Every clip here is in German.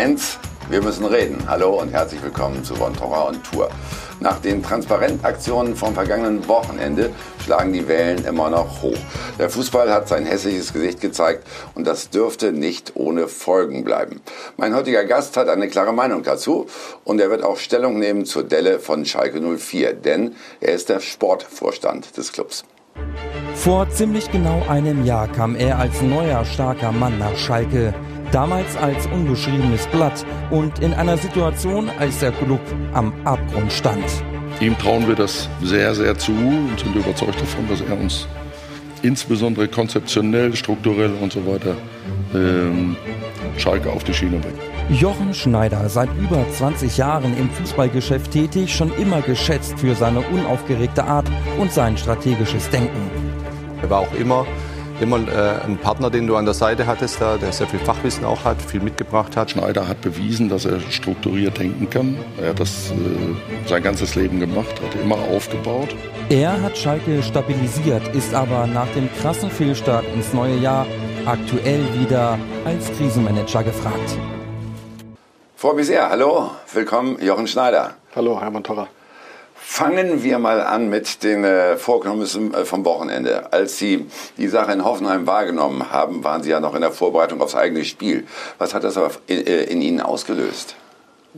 Fans, wir müssen reden. Hallo und herzlich willkommen zu Von Torra und Tour. Nach den Transparentaktionen vom vergangenen Wochenende schlagen die Wellen immer noch hoch. Der Fußball hat sein hässliches Gesicht gezeigt und das dürfte nicht ohne Folgen bleiben. Mein heutiger Gast hat eine klare Meinung dazu und er wird auch Stellung nehmen zur Delle von Schalke 04, denn er ist der Sportvorstand des Clubs. Vor ziemlich genau einem Jahr kam er als neuer starker Mann nach Schalke damals als unbeschriebenes Blatt und in einer Situation, als der Club am Abgrund stand. Ihm trauen wir das sehr, sehr zu und sind überzeugt davon, dass er uns insbesondere konzeptionell, strukturell und so weiter ähm, Schalke auf die Schiene bringt. Jochen Schneider, seit über 20 Jahren im Fußballgeschäft tätig, schon immer geschätzt für seine unaufgeregte Art und sein strategisches Denken. Er war auch immer immer äh, ein Partner, den du an der Seite hattest, da, der sehr viel Fachwissen auch hat, viel mitgebracht hat. Schneider hat bewiesen, dass er strukturiert denken kann. Er hat das äh, sein ganzes Leben gemacht, hat immer aufgebaut. Er hat Schalke stabilisiert, ist aber nach dem krassen Fehlstart ins neue Jahr aktuell wieder als Krisenmanager gefragt. Freue mich sehr. Hallo, willkommen Jochen Schneider. Hallo, Hermann Torrer. Fangen wir mal an mit den äh, Vorkommnissen äh, vom Wochenende. Als Sie die Sache in Hoffenheim wahrgenommen haben, waren Sie ja noch in der Vorbereitung aufs eigene Spiel. Was hat das aber in, äh, in Ihnen ausgelöst?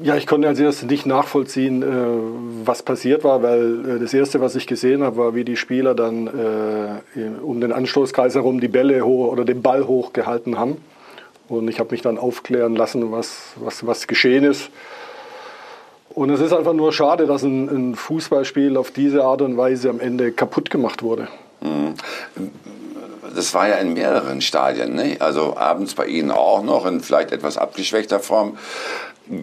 Ja, ich konnte als erstes nicht nachvollziehen, äh, was passiert war, weil äh, das Erste, was ich gesehen habe, war, wie die Spieler dann äh, um den Anstoßkreis herum die Bälle hoch oder den Ball hochgehalten haben. Und ich habe mich dann aufklären lassen, was, was, was geschehen ist. Und es ist einfach nur schade, dass ein, ein, Fußballspiel auf diese Art und Weise am Ende kaputt gemacht wurde. Das war ja in mehreren Stadien, ne? also abends bei Ihnen auch noch in vielleicht etwas abgeschwächter Form.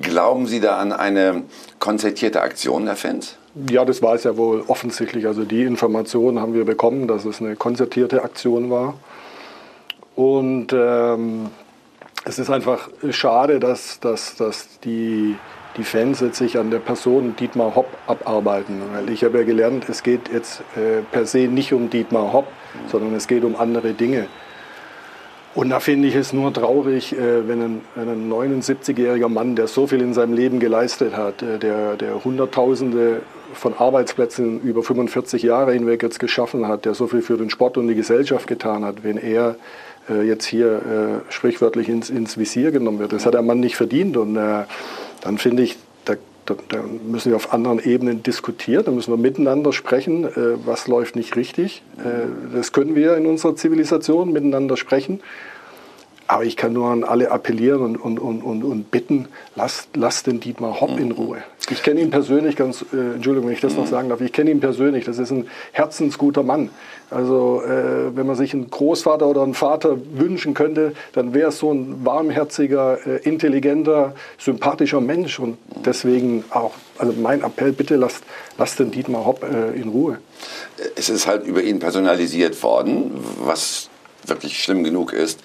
Glauben Sie da an eine konzertierte Aktion der Fans? Ja, das war es ja wohl offensichtlich. Also die Informationen haben wir bekommen, dass es eine konzertierte Aktion war. Und ähm, es ist einfach schade, dass, dass, dass die die Fans jetzt sich an der Person Dietmar Hopp abarbeiten. Weil ich habe ja gelernt, es geht jetzt äh, per se nicht um Dietmar Hopp, sondern es geht um andere Dinge. Und da finde ich es nur traurig, äh, wenn ein, ein 79-jähriger Mann, der so viel in seinem Leben geleistet hat, äh, der, der Hunderttausende von Arbeitsplätzen über 45 Jahre hinweg jetzt geschaffen hat, der so viel für den Sport und die Gesellschaft getan hat, wenn er äh, jetzt hier sprichwörtlich ins, ins Visier genommen wird. Das hat der Mann nicht verdient. Und äh, dann finde ich, da, da, da, müssen wir auf anderen Ebenen diskutieren, da müssen wir miteinander sprechen, äh, was läuft nicht richtig. Äh, das können wir in unserer Zivilisation miteinander sprechen. Aber ich kann nur an alle appellieren und, und, und, und bitten, lasst, lasst den Dietmar Hopp in Ruhe. Ich kenne ihn persönlich, ganz, äh, Entschuldigung, wenn ich das noch sagen darf, ich kenne ihn persönlich, das ist ein herzensguter Mann. Also äh, wenn man sich einen Großvater oder einen Vater wünschen könnte, dann wäre es so ein warmherziger, äh, intelligenter, sympathischer Mensch. Und deswegen auch, also mein Appell, bitte lasst, lasst den Dietmar Hopp äh, in Ruhe. Es ist halt über ihn personalisiert worden, was wirklich schlimm genug ist.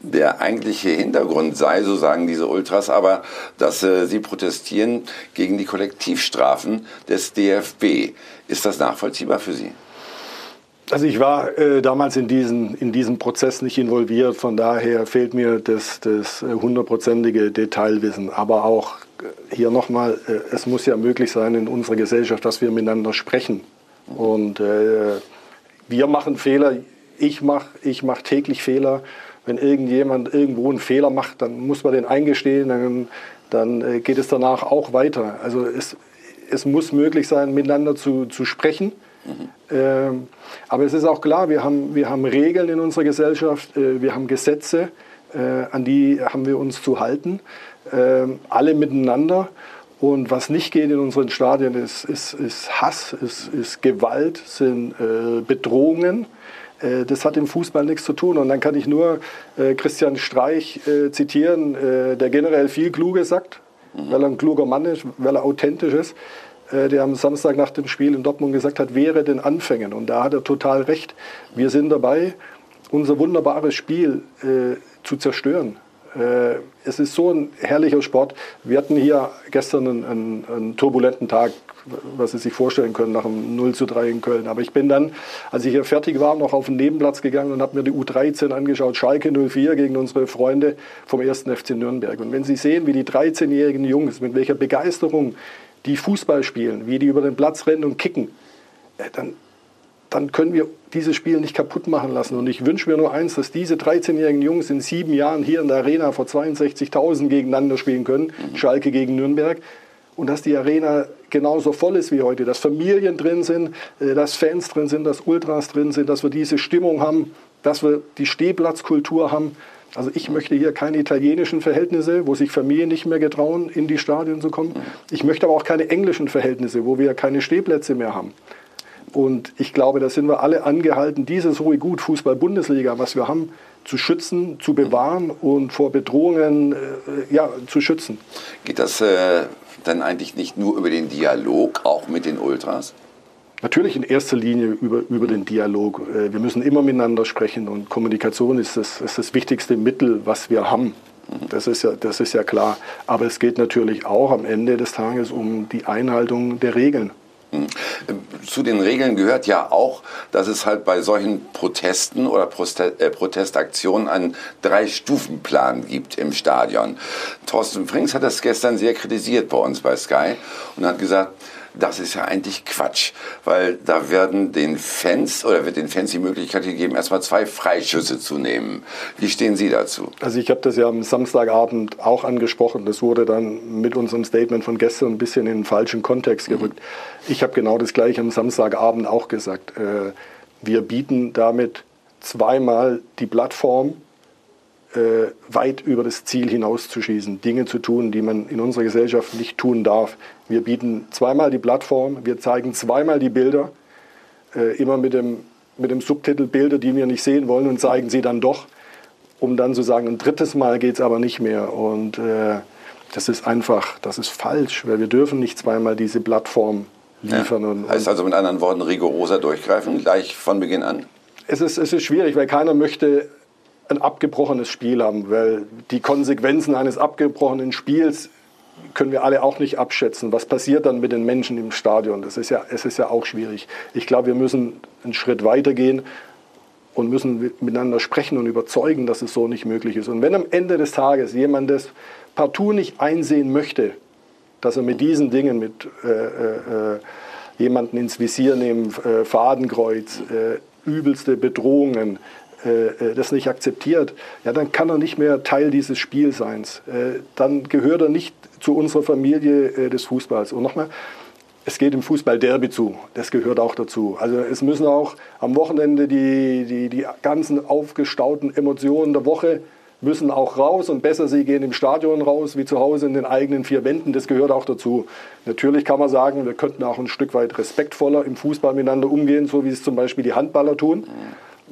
Der eigentliche Hintergrund sei, so sagen diese Ultras, aber, dass äh, sie protestieren gegen die Kollektivstrafen des DFB. Ist das nachvollziehbar für Sie? Also ich war äh, damals in, diesen, in diesem Prozess nicht involviert, von daher fehlt mir das, das äh, hundertprozentige Detailwissen. Aber auch äh, hier nochmal, äh, es muss ja möglich sein in unserer Gesellschaft, dass wir miteinander sprechen. Und äh, wir machen Fehler, ich mache ich mach täglich Fehler. Wenn irgendjemand irgendwo einen Fehler macht, dann muss man den eingestehen, dann, dann äh, geht es danach auch weiter. Also es, es muss möglich sein, miteinander zu, zu sprechen. Mhm. Ähm, aber es ist auch klar, wir haben, wir haben Regeln in unserer Gesellschaft, äh, wir haben Gesetze, äh, an die haben wir uns zu halten, äh, alle miteinander. Und was nicht geht in unseren Stadien, ist, ist, ist Hass, ist, ist Gewalt, sind äh, Bedrohungen. Äh, das hat im Fußball nichts zu tun. Und dann kann ich nur äh, Christian Streich äh, zitieren, der generell viel Kluge sagt, mhm. weil er ein kluger Mann ist, weil er authentisch ist, der am Samstag nach dem Spiel in Dortmund gesagt hat, wäre den Anfängen. Und da hat er total recht. Wir sind dabei, unser wunderbares Spiel zu zerstören. Äh, es ist so ein herrlicher Sport. Wir hatten hier gestern einen, einen, einen, turbulenten Tag, was Sie sich vorstellen können, nach einem 0 zu 3 in Köln. Aber ich bin dann, als ich hier fertig war, noch auf den Nebenplatz gegangen und habe mir die U13 angeschaut, Schalke 04 gegen unsere Freunde vom 1. FC Nürnberg. Und wenn Sie sehen, wie die 13-jährigen Jungs, mit welcher Begeisterung die Fußball spielen, wie die über den Platz rennen und kicken, äh, dann, dann können wir dieses Spiel nicht kaputt machen lassen. Und ich wünsche mir nur eins, dass diese 13-jährigen Jungs in sieben Jahren hier in der Arena vor 62.000 gegeneinander spielen können, mhm. Schalke gegen Nürnberg, und dass die Arena genauso voll ist wie heute, dass Familien drin sind, äh, dass Fans drin sind, dass Ultras drin sind, dass wir diese Stimmung haben, dass wir die Stehplatzkultur haben. Also ich möchte hier keine italienischen Verhältnisse, wo sich Familien nicht mehr getrauen, in die Stadien zu kommen. Mhm. Ich möchte aber auch keine englischen Verhältnisse, wo wir keine Stehplätze mehr haben. Und ich glaube, da sind wir alle angehalten, dieses hohe Gut Fußball-Bundesliga, was wir haben, zu schützen, zu bewahren und vor Bedrohungen äh, ja, zu schützen. Geht das äh, dann eigentlich nicht nur über den Dialog, auch mit den Ultras? Natürlich in erster Linie über, über den Dialog. Äh, wir müssen immer miteinander sprechen und Kommunikation ist das, ist das wichtigste Mittel, was wir haben. Das ist, ja, das ist ja klar. Aber es geht natürlich auch am Ende des Tages um die Einhaltung der Regeln. Zu den Regeln gehört ja auch, dass es halt bei solchen Protesten oder äh, Protestaktionen einen Drei-Stufen-Plan gibt im Stadion. Thorsten Frings hat das gestern sehr kritisiert bei uns bei Sky und hat gesagt, das ist ja eigentlich Quatsch, weil da werden den Fans oder wird den Fans die Möglichkeit gegeben, erstmal zwei Freischüsse zu nehmen. Wie stehen Sie dazu? Also ich habe das ja am Samstagabend auch angesprochen. Das wurde dann mit unserem Statement von gestern ein bisschen in den falschen Kontext gerückt. Mhm. Ich habe genau das gleiche am Samstagabend auch gesagt. Äh, wir bieten damit zweimal die Plattform äh, weit über das Ziel hinauszuschießen, Dinge zu tun, die man in unserer Gesellschaft nicht tun darf. Wir bieten zweimal die Plattform, wir zeigen zweimal die Bilder, äh, immer mit dem, mit dem Subtitel Bilder, die wir nicht sehen wollen und zeigen sie dann doch, um dann zu sagen, ein drittes Mal geht es aber nicht mehr. Und äh, das ist einfach, das ist falsch, weil wir dürfen nicht zweimal diese Plattform liefern. Ja. Und, heißt also mit anderen Worten rigoroser durchgreifen, gleich von Beginn an? Es ist, es ist schwierig, weil keiner möchte ein abgebrochenes Spiel haben, weil die Konsequenzen eines abgebrochenen Spiels können wir alle auch nicht abschätzen. Was passiert dann mit den Menschen im Stadion? Das ist ja, es ist ja auch schwierig. Ich glaube, wir müssen einen Schritt weiter gehen und müssen miteinander sprechen und überzeugen, dass es so nicht möglich ist. Und wenn am Ende des Tages jemand das partout nicht einsehen möchte, dass er mit diesen Dingen, mit äh, äh, äh jemanden ins Visier nehmen, äh, Fadenkreuz, äh, übelste Bedrohungen, das nicht akzeptiert, ja, dann kann er nicht mehr Teil dieses Spielseins. Äh, dann gehört er nicht zu unserer Familie des Fußballs. Und nochmal, es geht im Fußball Derby zu. Das gehört auch dazu. Also es müssen auch am Wochenende die, die, die ganzen aufgestauten Emotionen der Woche müssen auch raus und besser sie gehen im Stadion raus wie zu Hause in den eigenen vier Wänden. Das gehört auch dazu. Natürlich kann man sagen, wir könnten auch ein Stück weit respektvoller im Fußball miteinander umgehen, so wie es zum Beispiel die Handballer tun.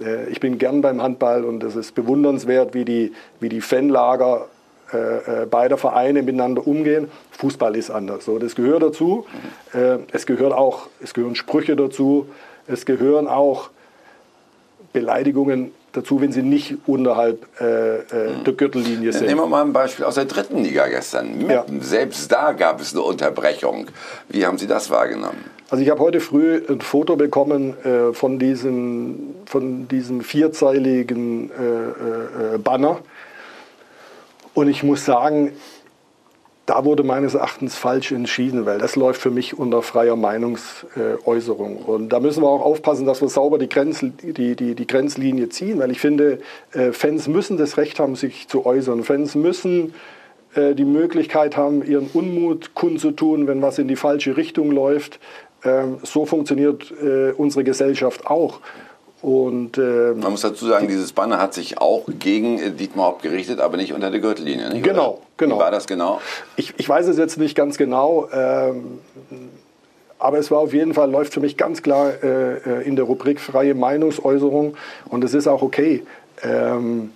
Äh, ich bin gern beim Handball und es ist bewundernswert, wie die, wie die Fanlager äh, äh, beider Vereine miteinander umgehen. Fußball ist anders. So, das gehört dazu. Äh, es, gehört auch, es gehören Sprüche dazu. Es gehören auch Beleidigungen dazu, wenn sie nicht unterhalb äh, äh, der Gürtellinie sind. Nehmen wir mal ein Beispiel aus der dritten Liga gestern. Ja. Selbst da gab es eine Unterbrechung. Wie haben Sie das wahrgenommen? Also ich habe heute früh ein Foto bekommen äh, von, diesem, von diesem vierzeiligen äh, äh, Banner. Und ich muss sagen, da wurde meines Erachtens falsch entschieden, weil das läuft für mich unter freier Meinungsäußerung. Und da müssen wir auch aufpassen, dass wir sauber die, Grenz, die, die, die Grenzlinie ziehen, weil ich finde, äh, Fans müssen das Recht haben, sich zu äußern. Fans müssen äh, die Möglichkeit haben, ihren Unmut kundzutun, wenn was in die falsche Richtung läuft. Ähm, so funktioniert äh, unsere Gesellschaft auch. Und, äh, Man muss dazu sagen, dieses Banner hat sich auch gegen äh, Dietmar Haupt gerichtet, aber nicht unter der Gürtellinie. Nicht, genau, oder? genau. Wie war das genau? Ich, ich weiß es jetzt nicht ganz genau. Ähm, aber es war auf jeden Fall, läuft für mich ganz klar äh, äh in der Rubrik freie Meinungsäußerung und es ist auch okay. Ähm,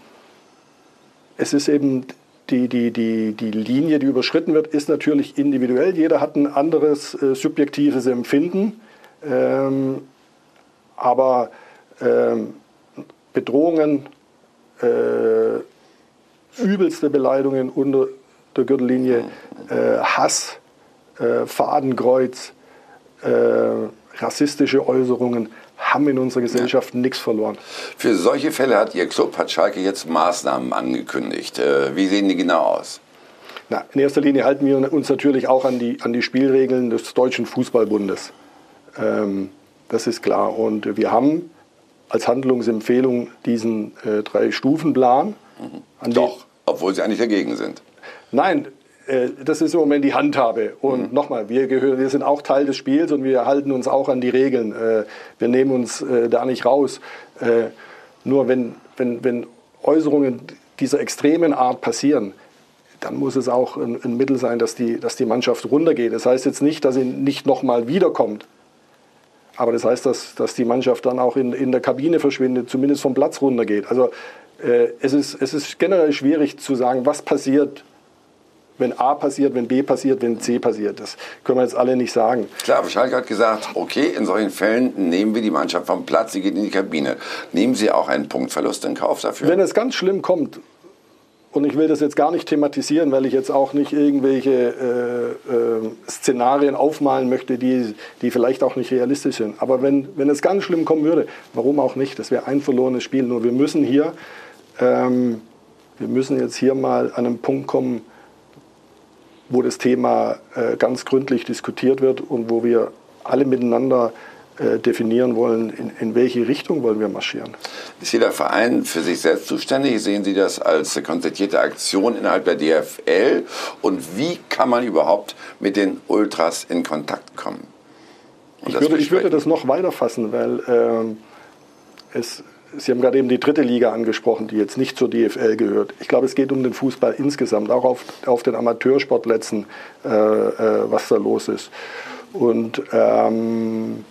es ist eben die, die, die, die Linie, die überschritten wird, ist natürlich individuell. Jeder hat ein anderes äh, subjektives Empfinden. Ähm, aber Bedrohungen äh, übelste Beleidigungen unter der Gürtellinie, äh, Hass, äh, Fadenkreuz, rassistische Äußerungen haben in unserer Gesellschaft ja. nichts verloren. Für solche Fälle hat Ihr Club, hat Schalke jetzt Maßnahmen angekündigt. Wie sehen die genau aus? Na, in erster Linie halten wir uns natürlich auch an die, an die Spielregeln des Deutschen Fußballbundes. Ähm, das ist klar. Und wir haben als Handlungsempfehlung diesen äh, Drei-Stufen-Plan. Mhm. Doch, obwohl Sie eigentlich dagegen sind. Nein, äh, das ist im Moment die Handhabe. Und mhm. nochmal, wir, gehören, wir sind auch Teil des Spiels und wir halten uns auch an die Regeln. Äh, wir nehmen uns äh, da nicht raus. Nur wenn, wenn, wenn Äußerungen dieser extremen Art passieren, dann muss es auch ein, ein, Mittel sein, dass die, dass die Mannschaft runtergeht. Das heißt jetzt nicht, dass sie nicht nochmal wiederkommt. Aber das heißt, dass, dass die Mannschaft dann auch in, in der Kabine verschwindet, zumindest vom Platz runtergeht. Also äh, es, ist, es ist generell schwierig zu sagen, was passiert, wenn A passiert, wenn B passiert, wenn C passiert. Das können wir jetzt alle nicht sagen. Klar, Schalke hat gesagt, okay, in solchen Fällen nehmen wir die Mannschaft vom Platz, sie geht in die Kabine. Nehmen Sie auch einen Punktverlust in Kauf dafür? Wenn es ganz schlimm kommt, und ich will das jetzt gar nicht thematisieren, weil ich jetzt auch nicht irgendwelche äh, äh, Szenarien aufmalen möchte, die, die vielleicht auch nicht realistisch sind. Aber wenn, wenn es ganz schlimm kommen würde, warum auch nicht? Das wäre ein verlorenes Spiel. Nur wir müssen hier, ähm, wir müssen jetzt hier mal an einen Punkt kommen, wo das Thema äh, ganz gründlich diskutiert wird und wo wir alle miteinander definieren wollen, in, in, welche Richtung wollen wir marschieren. Ist jeder Verein für sich selbst zuständig? Sehen Sie das als konzertierte Aktion innerhalb der DFL? Und wie kann man überhaupt mit den Ultras in Kontakt kommen? Ich würde, ich würde, das noch weiter fassen, weil äh, es Sie haben gerade eben die dritte Liga angesprochen, die jetzt nicht zur DFL gehört. Ich glaube, es geht um den Fußball insgesamt, auch auf, auf den Amateursportplätzen, äh, äh, was da los ist. Und ähm,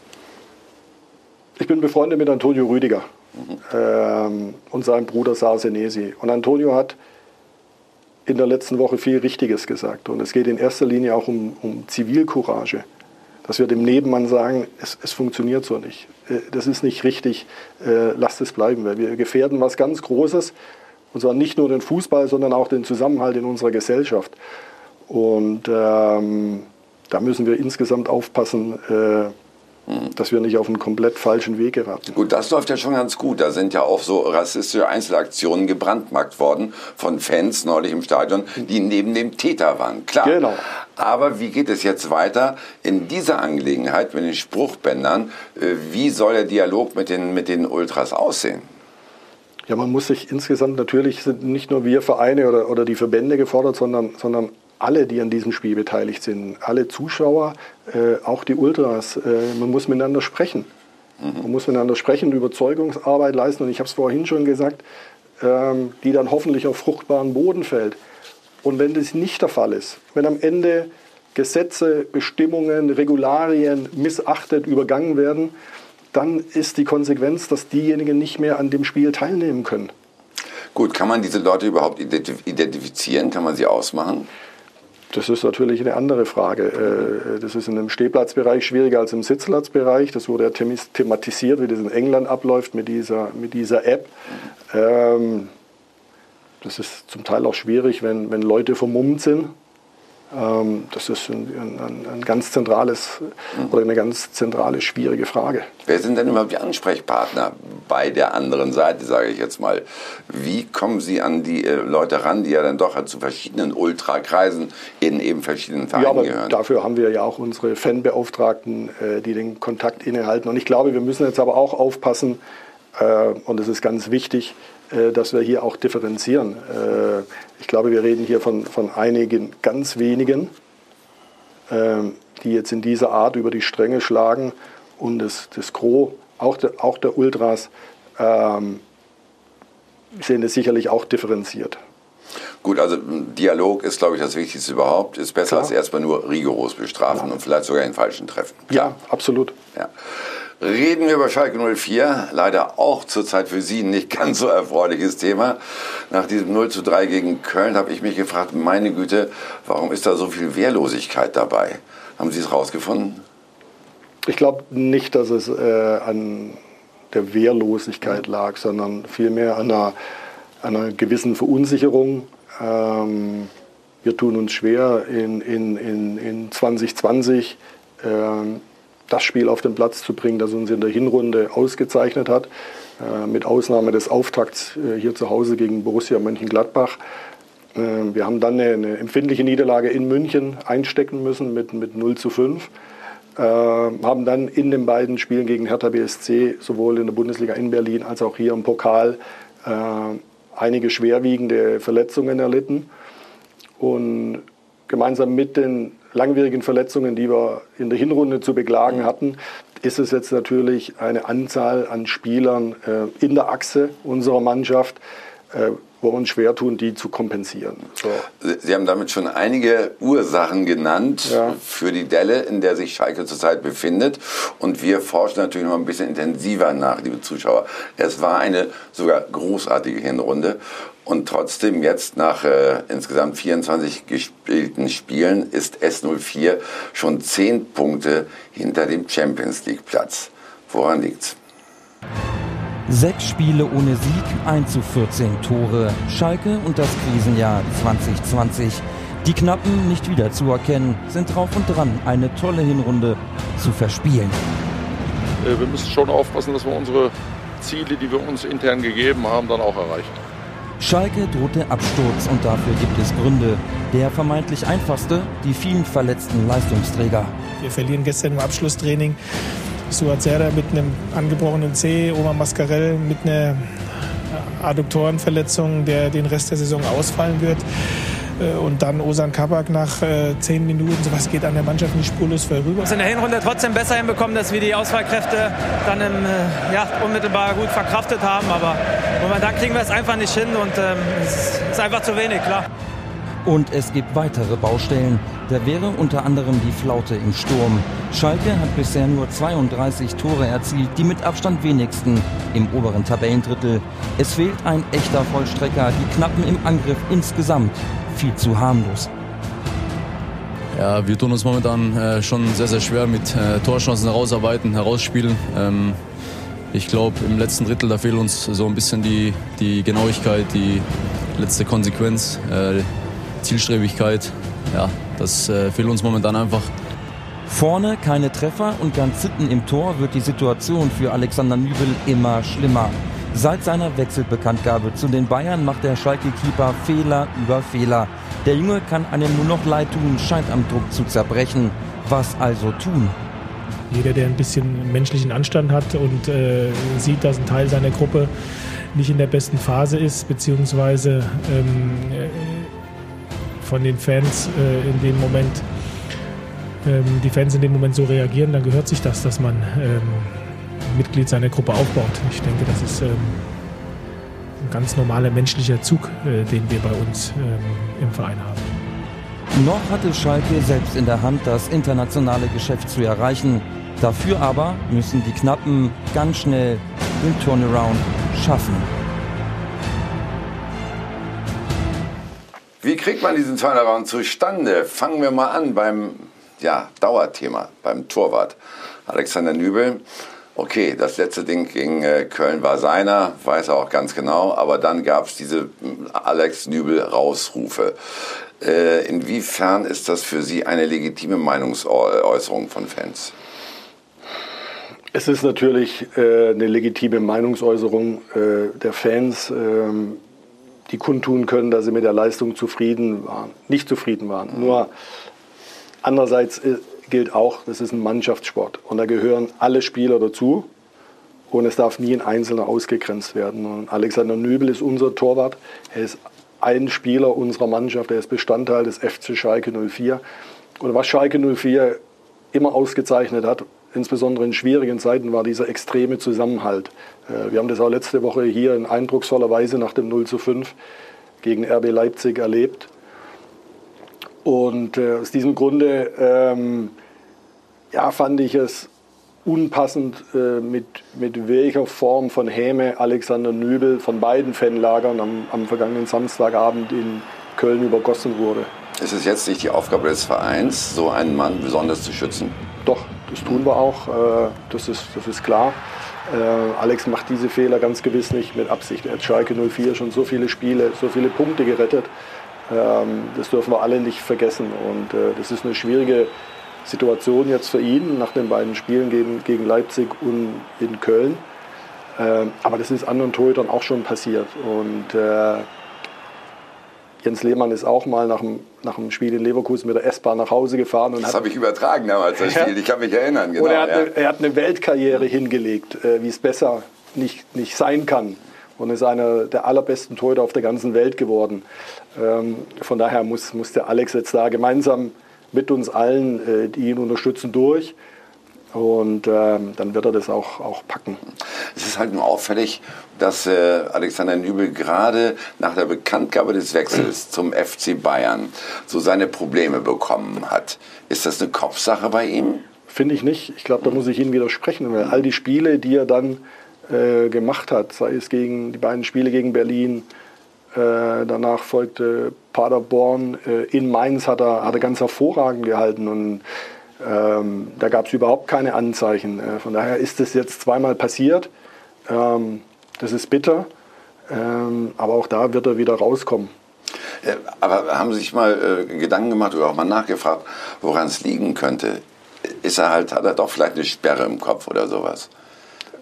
ich bin befreundet mit Antonio Rüdiger mhm. ähm, und seinem Bruder Sarsenesi. Und Antonio hat in der letzten Woche viel Richtiges gesagt. Und es geht in erster Linie auch um, um Zivilcourage dass wir dem Nebenmann sagen, es, es funktioniert so nicht. Äh, das ist nicht richtig, äh, lasst es bleiben, weil wir gefährden was ganz Großes, und zwar nicht nur den Fußball, sondern auch den Zusammenhalt in unserer Gesellschaft. Und ähm, da müssen wir insgesamt aufpassen, äh, dass wir nicht auf einen komplett falschen Weg geraten. Gut, das läuft ja schon ganz gut. Da sind ja auch so rassistische Einzelaktionen gebrandmarkt worden von Fans neulich im Stadion, die neben dem Täter waren. Klar. Genau. Aber wie geht es jetzt weiter in dieser Angelegenheit mit den Spruchbändern? Äh, wie soll der Dialog mit den, mit den Ultras aussehen? Ja, man muss sich insgesamt natürlich sind nicht nur wir Vereine oder, oder die Verbände gefordert, sondern, sondern alle, die an diesem Spiel beteiligt sind, alle Zuschauer, äh, auch die Ultras. Äh, man muss miteinander sprechen. Mhm. Man muss miteinander sprechen, Überzeugungsarbeit leisten. Und ich habe es vorhin schon gesagt, ähm, die dann hoffentlich auf fruchtbaren Boden fällt. Und wenn das nicht der Fall ist, wenn am Ende Gesetze, Bestimmungen, Regularien missachtet, übergangen werden, dann ist die Konsequenz, dass diejenigen nicht mehr an dem Spiel teilnehmen können. Gut, kann man diese Leute überhaupt identifizieren? Kann man sie ausmachen? Das ist natürlich eine andere Frage. Äh, das ist in einem Stehplatzbereich schwieriger als im Sitzplatzbereich. Das wurde ja thematisiert, wie das in England abläuft mit dieser, mit dieser App. Ähm, das ist zum Teil auch schwierig, wenn, wenn Leute vermummt sind. Ähm, das ist ein, ein, ein, ganz zentrales oder eine ganz zentrale schwierige Frage. Wer sind denn überhaupt die Ansprechpartner bei der anderen Seite, sage ich jetzt mal? Wie kommen Sie an die äh, Leute ran, die ja dann doch zu verschiedenen Ultrakreisen in eben verschiedenen Vereinen ja, aber gehören? Dafür haben wir ja auch unsere Fanbeauftragten, äh, die den Kontakt innehalten. Und ich glaube, wir müssen jetzt aber auch aufpassen, äh, und es ist ganz wichtig, dass wir hier auch differenzieren. Äh, ich glaube, wir reden hier von, von einigen ganz wenigen, ähm, die jetzt in dieser Art über die Stränge schlagen und das, das Gros, auch der, auch der Ultras, ähm, sehen das sicherlich auch differenziert. Gut, also Dialog ist, glaube ich, das Wichtigste überhaupt. Ist besser Klar. als erstmal nur rigoros bestrafen ja. und vielleicht sogar in falschen treffen. Klar. Ja, absolut. Ja. Reden wir über Schalke 04. Leider auch zurzeit für Sie nicht ganz so erfreuliches Thema. Nach diesem 0 zu 3 gegen Köln habe ich mich gefragt, meine Güte, warum ist da so viel Wehrlosigkeit dabei? Haben Sie es rausgefunden? Ich glaube nicht, dass es äh, an der Wehrlosigkeit lag, sondern vielmehr an einer, einer gewissen Verunsicherung Ähm, wir tun uns schwer in, in, in, in 2020 ähm, das Spiel auf den Platz zu bringen, das uns in der Hinrunde ausgezeichnet hat. Äh, mit Ausnahme des Auftakts äh, hier zu Hause gegen Borussia Mönchengladbach. Äh, wir haben dann eine, eine, empfindliche Niederlage in München einstecken müssen mit, mit 0 zu 5. Äh, haben dann in den beiden Spielen gegen Hertha BSC, sowohl in der Bundesliga in Berlin als auch hier im Pokal, einige schwerwiegende Verletzungen erlitten. Und gemeinsam mit den langwierigen Verletzungen, die wir in der Hinrunde zu beklagen hatten, ist es jetzt natürlich eine Anzahl an Spielern äh, in der Achse unserer Mannschaft, äh, wo wir uns schwer tun, die zu kompensieren. So. Sie haben damit schon einige Ursachen genannt Ja. für die Delle, in der sich Schalke zurzeit befindet. Und wir forschen natürlich noch ein bisschen intensiver nach, liebe Zuschauer. Es war eine sogar großartige Hinrunde. Und trotzdem jetzt nach äh, insgesamt 24 gespielten Spielen ist S04 schon 10 Punkte hinter dem Champions League Platz. Woran liegt's? Sechs Spiele ohne Sieg, 1 zu 14 Tore. Schalke und das Krisenjahr 2020. Die Knappen nicht wiederzuerkennen, sind drauf und dran, eine tolle Hinrunde zu verspielen. Äh, Wir müssen schon aufpassen, dass wir unsere Ziele, die wir uns intern gegeben haben, dann auch erreichen. Schalke drohte Absturz und dafür gibt es Gründe. Der vermeintlich einfachste, die vielen verletzten Leistungsträger. Wir verlieren gestern im Abschlusstraining Suat Serra mit einem angebrochenen C, Omar Mascarell mit einer Adduktorenverletzung, der den Rest der Saison ausfallen wird. Äh, Und dann Osan Kabak nach äh, zehn Minuten. Sowas geht an der Mannschaft nicht spurlos vorüber. uns in der Hinrunde trotzdem besser hinbekommen, dass wir die Ausfallkräfte dann im, äh, ja, unmittelbar gut verkraftet haben. Aber momentan kriegen wir es einfach nicht hin und ähm, es ist einfach zu wenig, klar. Und es gibt weitere Baustellen. Da wäre unter anderem die Flaute im Sturm. Schalke hat bisher nur 32 Tore erzielt, die mit Abstand wenigsten im oberen Tabellendrittel. Es fehlt ein echter Vollstrecker, die Knappen im Angriff insgesamt viel zu harmlos. Ja, wir tun uns momentan äh, schon sehr, sehr schwer mit äh, Torchancen herausarbeiten, herausspielen. Ähm, ich glaube, im letzten Drittel, da fehlt uns so ein bisschen die, die Genauigkeit, die letzte Konsequenz, äh, Zielstrebigkeit. Ja, das äh, fehlt uns momentan einfach. Vorne keine Treffer und ganz hinten im Tor wird die Situation für Alexander Nübel immer schlimmer. Seit seiner Wechselbekanntgabe zu den Bayern macht der Schalke-Keeper Fehler über Fehler. Der Junge kann einem nur noch leid tun, scheint am Druck zu zerbrechen. Was also tun? Jeder, der ein bisschen menschlichen Anstand hat und äh, sieht, dass ein Teil seiner Gruppe nicht in der besten Phase ist, beziehungsweise ähm, äh, von den Fans äh, in dem Moment, ähm, die Fans in dem Moment so reagieren, dann gehört sich das, dass man ähm, Mitglied seiner Gruppe aufbaut. Ich denke, das ist ähm, ein ganz normaler menschlicher Zug, äh, den wir bei uns ähm, im Verein haben. Noch hatte Schalke selbst in der Hand, das internationale Geschäft zu erreichen. Dafür aber müssen die Knappen ganz schnell den Turnaround schaffen. Wie kriegt man diesen Turnaround zustande? Fangen wir mal an beim ja, Dauerthema, beim Torwart. Alexander Nübel. Okay, das letzte Ding gegen äh, Köln war seiner, weiß er auch ganz genau, aber dann gab es diese mm, Alex Nübel Rausrufe. Äh, inwiefern ist das für Sie eine legitime Meinungsäußerung von Fans? Es ist natürlich äh, eine legitime Meinungsäußerung äh, der Fans, ähm, die kundtun können, dass sie mit der Leistung zufrieden waren, nicht zufrieden waren. Nur andererseits äh, gilt auch, das ist ein Mannschaftssport und da gehören alle Spieler dazu und es darf nie ein Einzelner ausgegrenzt werden. Und Alexander Nübel ist unser Torwart, er ist ein Spieler unserer Mannschaft, er ist Bestandteil des FC Schalke 04. Und was Schalke 04 immer ausgezeichnet hat, insbesondere in schwierigen Zeiten, war dieser extreme Zusammenhalt. Äh, Wir haben das auch letzte Woche hier in eindrucksvoller Weise nach dem 0 zu 5 gegen RB Leipzig erlebt. Und äh, aus diesem Grunde ähm, ja, fand ich es unpassend, äh, mit, mit welcher Form von Häme Alexander Nübel von beiden Fanlagern am, am vergangenen Samstagabend in Köln übergossen wurde. Ist es jetzt nicht die Aufgabe des Vereins, so einen Mann besonders zu schützen? Doch, das tun wir auch, äh, das, ist, das ist klar. Äh, Alex macht diese Fehler ganz gewiss nicht mit Absicht. Er hat Schalke 04 schon so viele Spiele, so viele Punkte gerettet. Ähm, das dürfen wir alle nicht vergessen. Und äh, das ist eine schwierige Situation jetzt für ihn nach den beiden Spielen gegen, gegen Leipzig und in Köln. Ähm, aber das ist anderen Torhütern auch schon passiert. Und äh, Jens Lehmann ist auch mal nach dem, nach dem Spiel in Leverkusen mit der S-Bahn nach Hause gefahren. Und das habe ich übertragen damals, das Spiel. Ich kann mich erinnern. Genau, und er hat, ja. eine, er hat eine Weltkarriere hingelegt, äh, wie es besser nicht, nicht sein kann. Und ist einer der allerbesten Torhüter auf der ganzen Welt geworden. Ähm, von daher muss, muss der Alex jetzt da gemeinsam mit uns allen, äh, die ihn unterstützen, durch. Und ähm, dann wird er das auch, auch packen. Es ist halt nur auffällig, dass äh, Alexander Nübel gerade nach der Bekanntgabe des Wechsels zum FC Bayern so seine Probleme bekommen hat. Ist das eine Kopfsache bei ihm? Finde ich nicht. Ich glaube, da muss ich Ihnen widersprechen, weil all die Spiele, die er dann äh, gemacht hat, sei es gegen die beiden Spiele gegen Berlin, danach folgte Paderborn, äh, in Mainz hat er, hat er ganz hervorragend gehalten und ähm, da gab es überhaupt keine Anzeichen. Äh, von daher ist es jetzt zweimal passiert. Ähm, das ist bitter, ähm, aber auch da wird er wieder rauskommen. Aber haben Sie sich mal äh, Gedanken gemacht oder auch mal nachgefragt, woran es liegen könnte? Ist er halt, hat er doch vielleicht eine Sperre im Kopf oder sowas?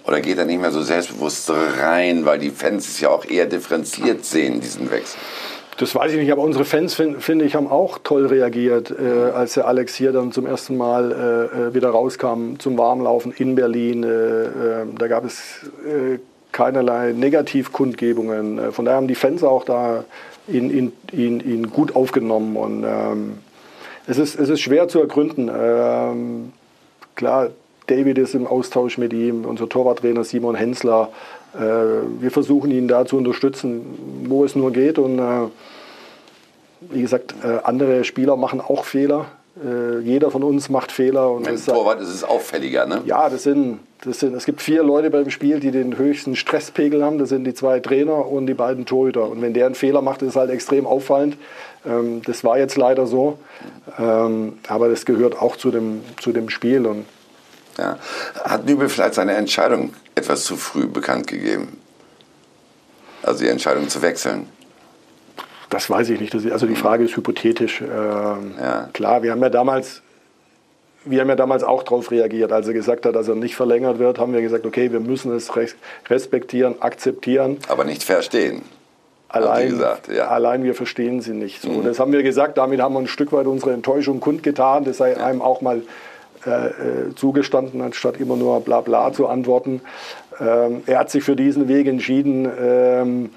Oder geht er nicht mehr so selbstbewusst rein, weil die Fans es ja auch eher differenziert sehen, diesen Wechsel? Das weiß ich nicht, aber unsere Fans, finde find ich, haben auch toll reagiert, äh, als der Alex hier dann zum ersten Mal äh, äh wieder rauskam zum Warmlaufen in Berlin. Äh, äh da gab es äh, keinerlei Negativkundgebungen. Von daher haben die Fans auch da ihn, ihn, ihn, ihn gut aufgenommen. Und ähm, es, ist, es ist schwer zu ergründen. Ähm, klar, David ist im Austausch mit ihm, unser Torwarttrainer Simon Hensler. Äh, wir versuchen ihn da zu unterstützen, wo es nur geht. Und äh, wie gesagt, äh, andere Spieler machen auch Fehler. jeder von uns macht Fehler. Und Im Torwart ist es auffälliger, ne? Ja, das sind, das sind, es gibt vier Leute beim Spiel, die den höchsten Stresspegel haben. Das sind die zwei Trainer und die beiden Torhüter. Und wenn der einen Fehler macht, ist es halt extrem auffallend. Ähm, das war jetzt leider so. Ähm, aber das gehört auch zu dem, zu dem Spiel. Und ja. Hat Nübel vielleicht seine Entscheidung etwas zu früh bekannt gegeben? Also die Entscheidung zu wechseln? Das weiß ich nicht. also die Frage ist hypothetisch. Ähm, ja. Klar, wir haben ja damals wir haben ja damals auch darauf reagiert. Als er gesagt hat, dass er nicht verlängert wird, haben wir gesagt, okay, wir müssen es respektieren, akzeptieren. Aber nicht verstehen. Allein, gesagt, ja. allein wir verstehen sie nicht. So, mhm. Das haben wir gesagt, damit haben wir ein Stück weit unsere Enttäuschung kundgetan. Das sei ja. einem auch mal äh, zugestanden, anstatt immer nur bla bla zu antworten. Ähm, er hat sich für diesen Weg entschieden. Ähm,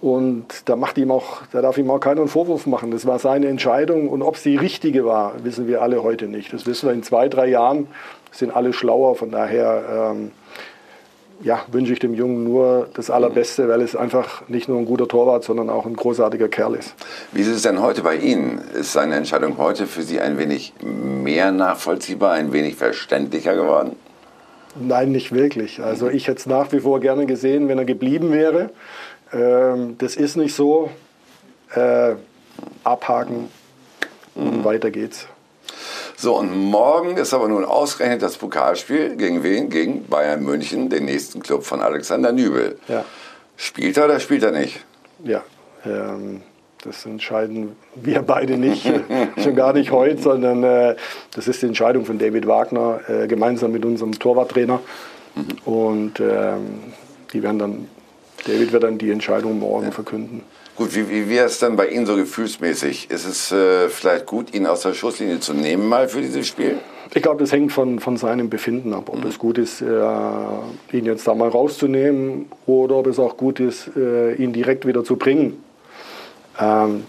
und da, macht ihm auch, da darf ihm auch keiner Vorwurf machen. Das war seine Entscheidung. Und ob sie richtige war, wissen wir alle heute nicht. Das wissen wir in zwei, drei Jahren, sind alle schlauer. Von daher ähm, ja, wünsche ich dem Jungen nur das Allerbeste, weil es einfach nicht nur ein guter Torwart, sondern auch ein großartiger Kerl ist. Wie ist es denn heute bei Ihnen? Ist seine Entscheidung heute für Sie ein wenig mehr nachvollziehbar, ein wenig verständlicher geworden? Nein, nicht wirklich. Also ich hätte es nach wie vor gerne gesehen, wenn er geblieben wäre. Ähm, das ist nicht so. Äh, abhaken und mhm. weiter geht's. So, und morgen ist aber nun ausgerechnet das Pokalspiel. Gegen wen? Gegen Bayern München, den nächsten Club von Alexander Nübel. Ja. Spielt er oder spielt er nicht? Ja, ähm, das entscheiden wir beide nicht. Schon gar nicht heute, sondern äh, das ist die Entscheidung von David Wagner äh, gemeinsam mit unserem Torwarttrainer. Mhm. Und ähm, die werden dann, David wird dann die Entscheidung morgen ja. verkünden. Gut, wie, wie wäre es dann bei Ihnen so gefühlsmäßig? Ist es äh, vielleicht gut, ihn aus der Schusslinie zu nehmen mal für dieses Spiel? Ich glaube, das hängt von, von seinem Befinden ab. Ob mhm. es gut ist, äh, ihn jetzt da mal rauszunehmen oder ob es auch gut ist, äh, ihn direkt wieder zu bringen. Ähm,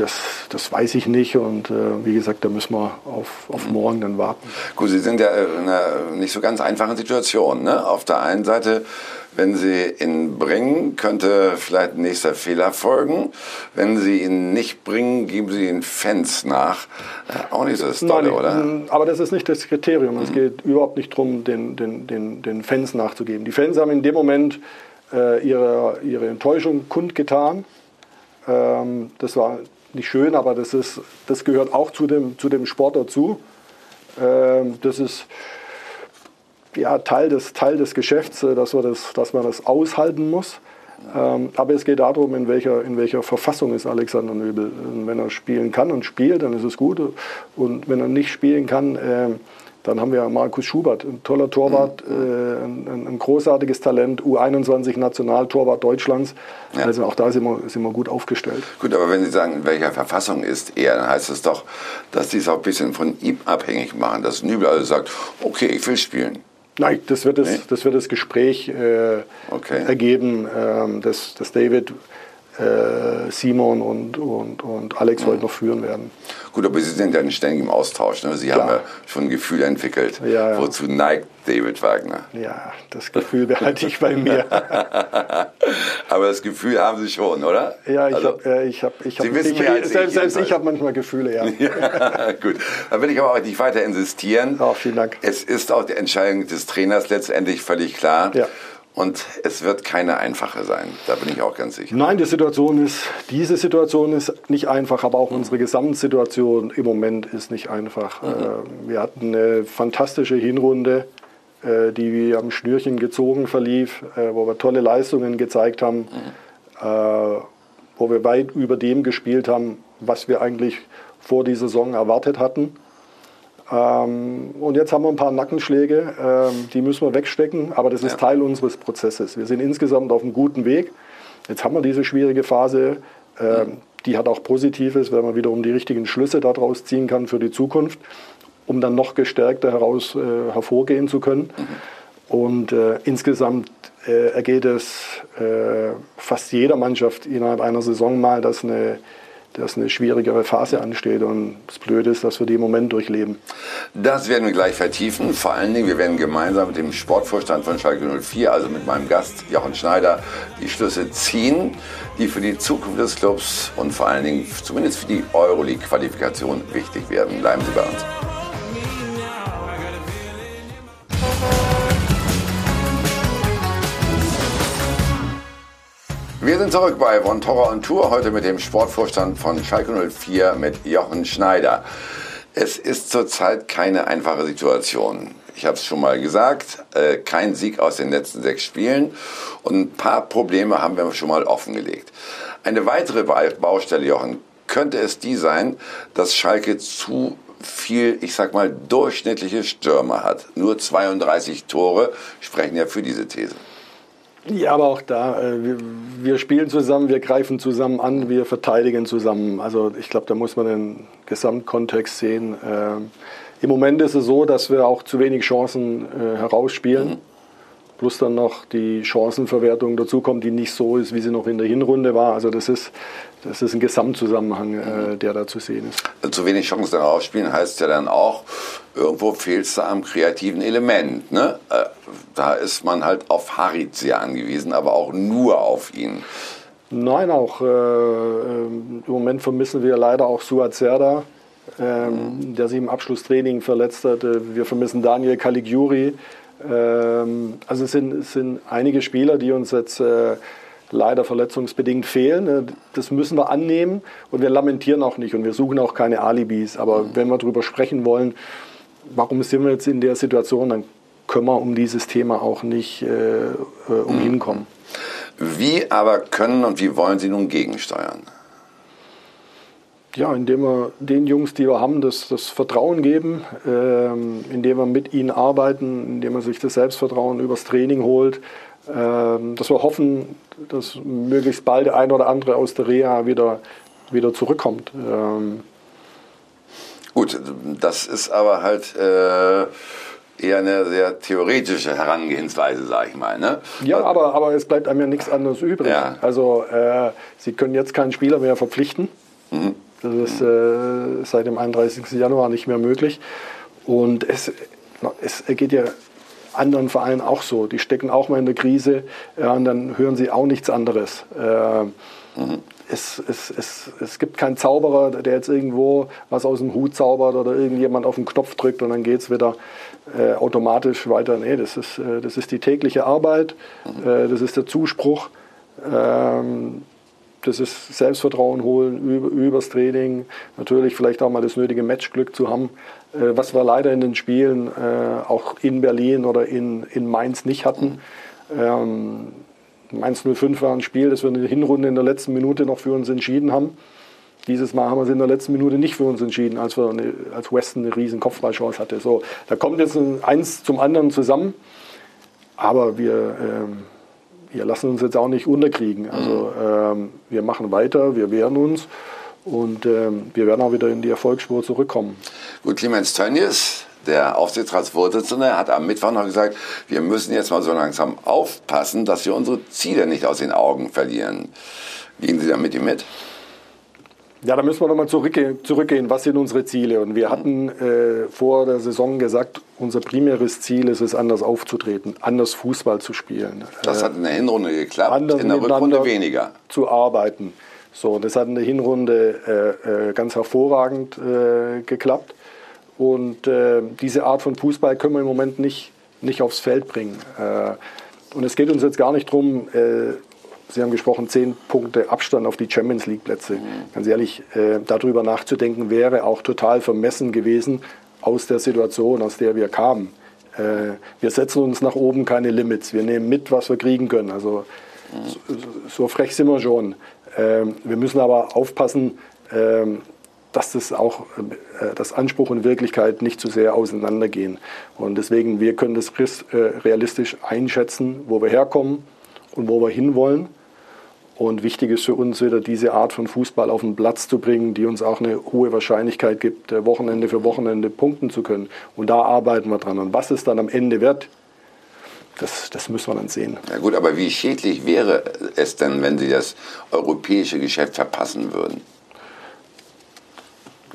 das, das weiß ich nicht und äh, wie gesagt, da müssen wir auf, auf mhm. morgen dann warten. Gut, Sie sind ja in einer nicht so ganz einfachen Situation. Ne? Auf der einen Seite wenn Sie ihn bringen, könnte vielleicht ein nächster Fehler folgen. Wenn Sie ihn nicht bringen, geben Sie den Fans nach. Äh, auch nicht so das Tolle, oder? Aber das ist nicht das Kriterium. Mhm. Es geht überhaupt nicht darum, den, den, den, den Fans nachzugeben. Die Fans haben in dem Moment äh, ihre, ihre Enttäuschung kundgetan. Ähm, das war nicht schön, aber das, ist, das gehört auch zu dem, zu dem Sport dazu. Ähm, das ist ja, Teil, des, Teil des Geschäfts, äh, dass, wir das, dass man das aushalten muss. Ähm, aber es geht darum, in welcher, in welcher Verfassung ist Alexander Nöbel. Und wenn er spielen kann und spielt, dann ist es gut. Und wenn er nicht spielen kann, äh, dann haben wir Markus Schubert, ein toller Torwart, mhm. äh, ein, ein, großartiges Talent, U21 Nationaltorwart Deutschlands. Ja. Also auch da sind wir, sind wir gut aufgestellt. Gut, aber wenn Sie sagen, in welcher Verfassung ist er, dann heißt es doch, dass Sie es auch ein bisschen von ihm abhängig machen. Dass Nübel also sagt, okay, ich will spielen. Nein, das wird das, nee? das, wird das Gespräch äh, okay. ergeben, ähm, dass, dass David äh, Simon und, und, und Alex mhm. heute noch führen werden. Gut, aber Sie sind ja nicht ständig im Austausch. Ne? Sie Klar. haben ja schon ein Gefühl entwickelt. Ja, ja. Wozu neigt David Wagner? Ja, das Gefühl behalte ich bei mir. aber das Gefühl haben Sie schon, oder? Ja, ich also, habe. Äh, ich hab, ich hab, Sie wissen ich, mehr als selbst, ich, selbst ich habe manchmal Gefühle, ja. ja. Gut, dann will ich aber auch nicht weiter insistieren. Oh, vielen Dank. Es ist auch die Entscheidung des Trainers letztendlich völlig klar. Ja. Und es wird keine einfache sein, da bin ich auch ganz sicher. Nein, die Situation ist, diese Situation ist nicht einfach, aber auch mhm. unsere Gesamtsituation im Moment ist nicht einfach. Mhm. Äh, wir hatten eine fantastische Hinrunde, äh, die wie am Schnürchen gezogen verlief, äh, wo wir tolle Leistungen gezeigt haben, mhm. wo wir weit über dem gespielt haben, was wir eigentlich vor dieser Saison erwartet hatten. Ähm, und jetzt haben wir ein paar Nackenschläge, ähm, die müssen wir wegstecken, aber das ist ja. Teil unseres Prozesses. Wir sind insgesamt auf einem guten Weg. Jetzt haben wir diese schwierige Phase, ähm, die hat auch Positives, wenn man wiederum die richtigen Schlüsse daraus ziehen kann für die Zukunft, um dann noch gestärkter heraus äh, hervorgehen zu können. Mhm. Und äh, insgesamt äh, ergeht es äh, fast jeder Mannschaft innerhalb einer Saison mal, dass eine dass eine schwierigere Phase ansteht. Und das Blöde ist, dass wir die im Moment durchleben. Das werden wir gleich vertiefen. Vor allen Dingen, wir werden gemeinsam mit dem Sportvorstand von Schalke 04, also mit meinem Gast Jochen Schneider, die Schlüsse ziehen, die für die Zukunft des Clubs und vor allen Dingen zumindest für die Euroleague-Qualifikation wichtig werden. Bleiben Sie bei uns. Wir sind zurück bei Von Torra und Tour, heute mit dem Sportvorstand von Schalke 04 mit Jochen Schneider. Es ist zurzeit keine einfache Situation. Ich habe es schon mal gesagt, äh, kein Sieg aus den letzten sechs Spielen und ein paar Probleme haben wir schon mal offengelegt. Eine weitere Baustelle, Jochen, könnte es die sein, dass Schalke zu viel, ich sag mal, durchschnittliche Stürmer hat. Nur 32 Tore sprechen ja für diese These. Ja, aber auch da, äh, wir, wir, spielen zusammen, wir greifen zusammen an, wir verteidigen zusammen. Also ich glaube, da muss man den Gesamtkontext sehen. Ähm, Im Moment ist es so, dass wir auch zu wenig Chancen äh, herausspielen. Mhm. Plus dann noch die Chancenverwertung dazu kommt, die nicht so ist, wie sie noch in der Hinrunde war. Also das ist, das ist ein Gesamtzusammenhang, äh, der da zu sehen ist. Zu wenig Chancen herausspielen heißt ja dann auch, irgendwo fehlt es da am kreativen Element. Ne? Äh, da ist man halt auf Harit sehr angewiesen, aber auch nur auf ihn. Nein, auch äh, im Moment vermissen wir leider auch Suat Serda, ähm, mhm. der sich im Abschlusstraining verletzt hat. Äh, wir vermissen Daniel Caligiuri. Ähm, also es sind, es sind einige Spieler, die uns jetzt äh, leider verletzungsbedingt fehlen. Äh, das müssen wir annehmen und wir lamentieren auch nicht und wir suchen auch keine Alibis. Aber mhm. wenn wir darüber sprechen wollen, warum sind wir jetzt in der Situation, dann können wir um dieses Thema auch nicht äh, äh umhin kommen. Wie aber können und wie wollen Sie nun gegensteuern? Ja, indem wir den Jungs, die wir haben, das, das Vertrauen geben, ähm, indem wir mit ihnen arbeiten, indem man sich das Selbstvertrauen übers Training holt, dass wir hoffen, dass möglichst bald der eine oder andere aus der Reha wieder, wieder zurückkommt. Ähm, Gut, das ist aber halt äh, eher eine sehr theoretische Herangehensweise, sage ich mal. Ne? Ja, aber, aber es bleibt einem ja nichts anderes übrig. Ja. Also äh, Sie können jetzt keinen Spieler mehr verpflichten. Mhm. Das ist äh, seit dem 31. Januar nicht mehr möglich. Und es, es geht ja anderen Vereinen auch so. Die stecken auch mal in der Krise ja, und dann hören sie auch nichts anderes. Äh, mhm es, es, es, es gibt keinen Zauberer, der jetzt irgendwo was aus dem Hut zaubert oder irgendjemand auf den Knopf drückt und dann geht es wieder äh, automatisch weiter. Nee, das ist, äh, das ist die tägliche Arbeit, äh, das ist der Zuspruch, ähm, das ist Selbstvertrauen holen über, übers Training, natürlich vielleicht auch mal das nötige Matchglück zu haben, was wir leider in den Spielen äh, auch in Berlin oder in, in Mainz nicht hatten. Ähm, Mainz 05 war ein Spiel, das wir in der Hinrunde in der letzten Minute noch für uns entschieden haben. Dieses Mal haben wir es in der letzten Minute nicht für uns entschieden, als, wir eine, als Weston eine riesen Kopfballchance hatte. So, da kommt jetzt eins zum anderen zusammen, aber wir, ähm, wir lassen uns jetzt auch nicht unterkriegen. Also ähm, wir machen weiter, wir wehren uns und ähm, wir werden auch wieder in die Erfolgsspur zurückkommen. Gut, Clemens Tönnies, der Aufsichtsratsvorsitzende, hat am Mittwoch noch gesagt, wir müssen jetzt mal so langsam aufpassen, dass wir unsere Ziele nicht aus den Augen verlieren. Gehen Sie da mit ihm mit? Ja, da müssen wir nochmal zurückgehen, zurückgehen. Was sind unsere Ziele? Und wir hatten äh, vor der Saison gesagt, unser primäres Ziel ist es, anders aufzutreten, anders Fußball zu spielen. Das hat in der Hinrunde geklappt, in der Rückrunde weniger. Zu arbeiten. So, das hat in der Hinrunde äh, äh, ganz hervorragend äh, geklappt. Und diese Art von Fußball können wir im Moment nicht, nicht aufs Feld bringen. Und es geht uns jetzt gar nicht darum, Sie haben gesprochen, zehn Punkte Abstand auf die Champions League-Plätze. Mhm. Ganz ehrlich, äh, darüber nachzudenken wäre auch total vermessen gewesen aus der Situation, aus der wir kamen. Äh, wir setzen uns nach oben keine Limits. Wir nehmen mit, was wir kriegen können. Also mhm. so, so, frech sind wir schon. Äh, wir müssen aber aufpassen, ähm, dass das auch, äh, dass Anspruch und Wirklichkeit nicht zu sehr auseinandergehen. Und deswegen, wir können das äh, realistisch einschätzen, wo wir herkommen und wo wir hinwollen. Und wichtig ist für uns wieder diese Art von Fußball auf den Platz zu bringen, die uns auch eine hohe Wahrscheinlichkeit gibt, äh, Wochenende für Wochenende punkten zu können. Und da arbeiten wir dran. Und was es dann am Ende wird, das, das müssen wir dann sehen. Ja gut, aber wie schädlich wäre es denn, wenn Sie das europäische Geschäft verpassen würden?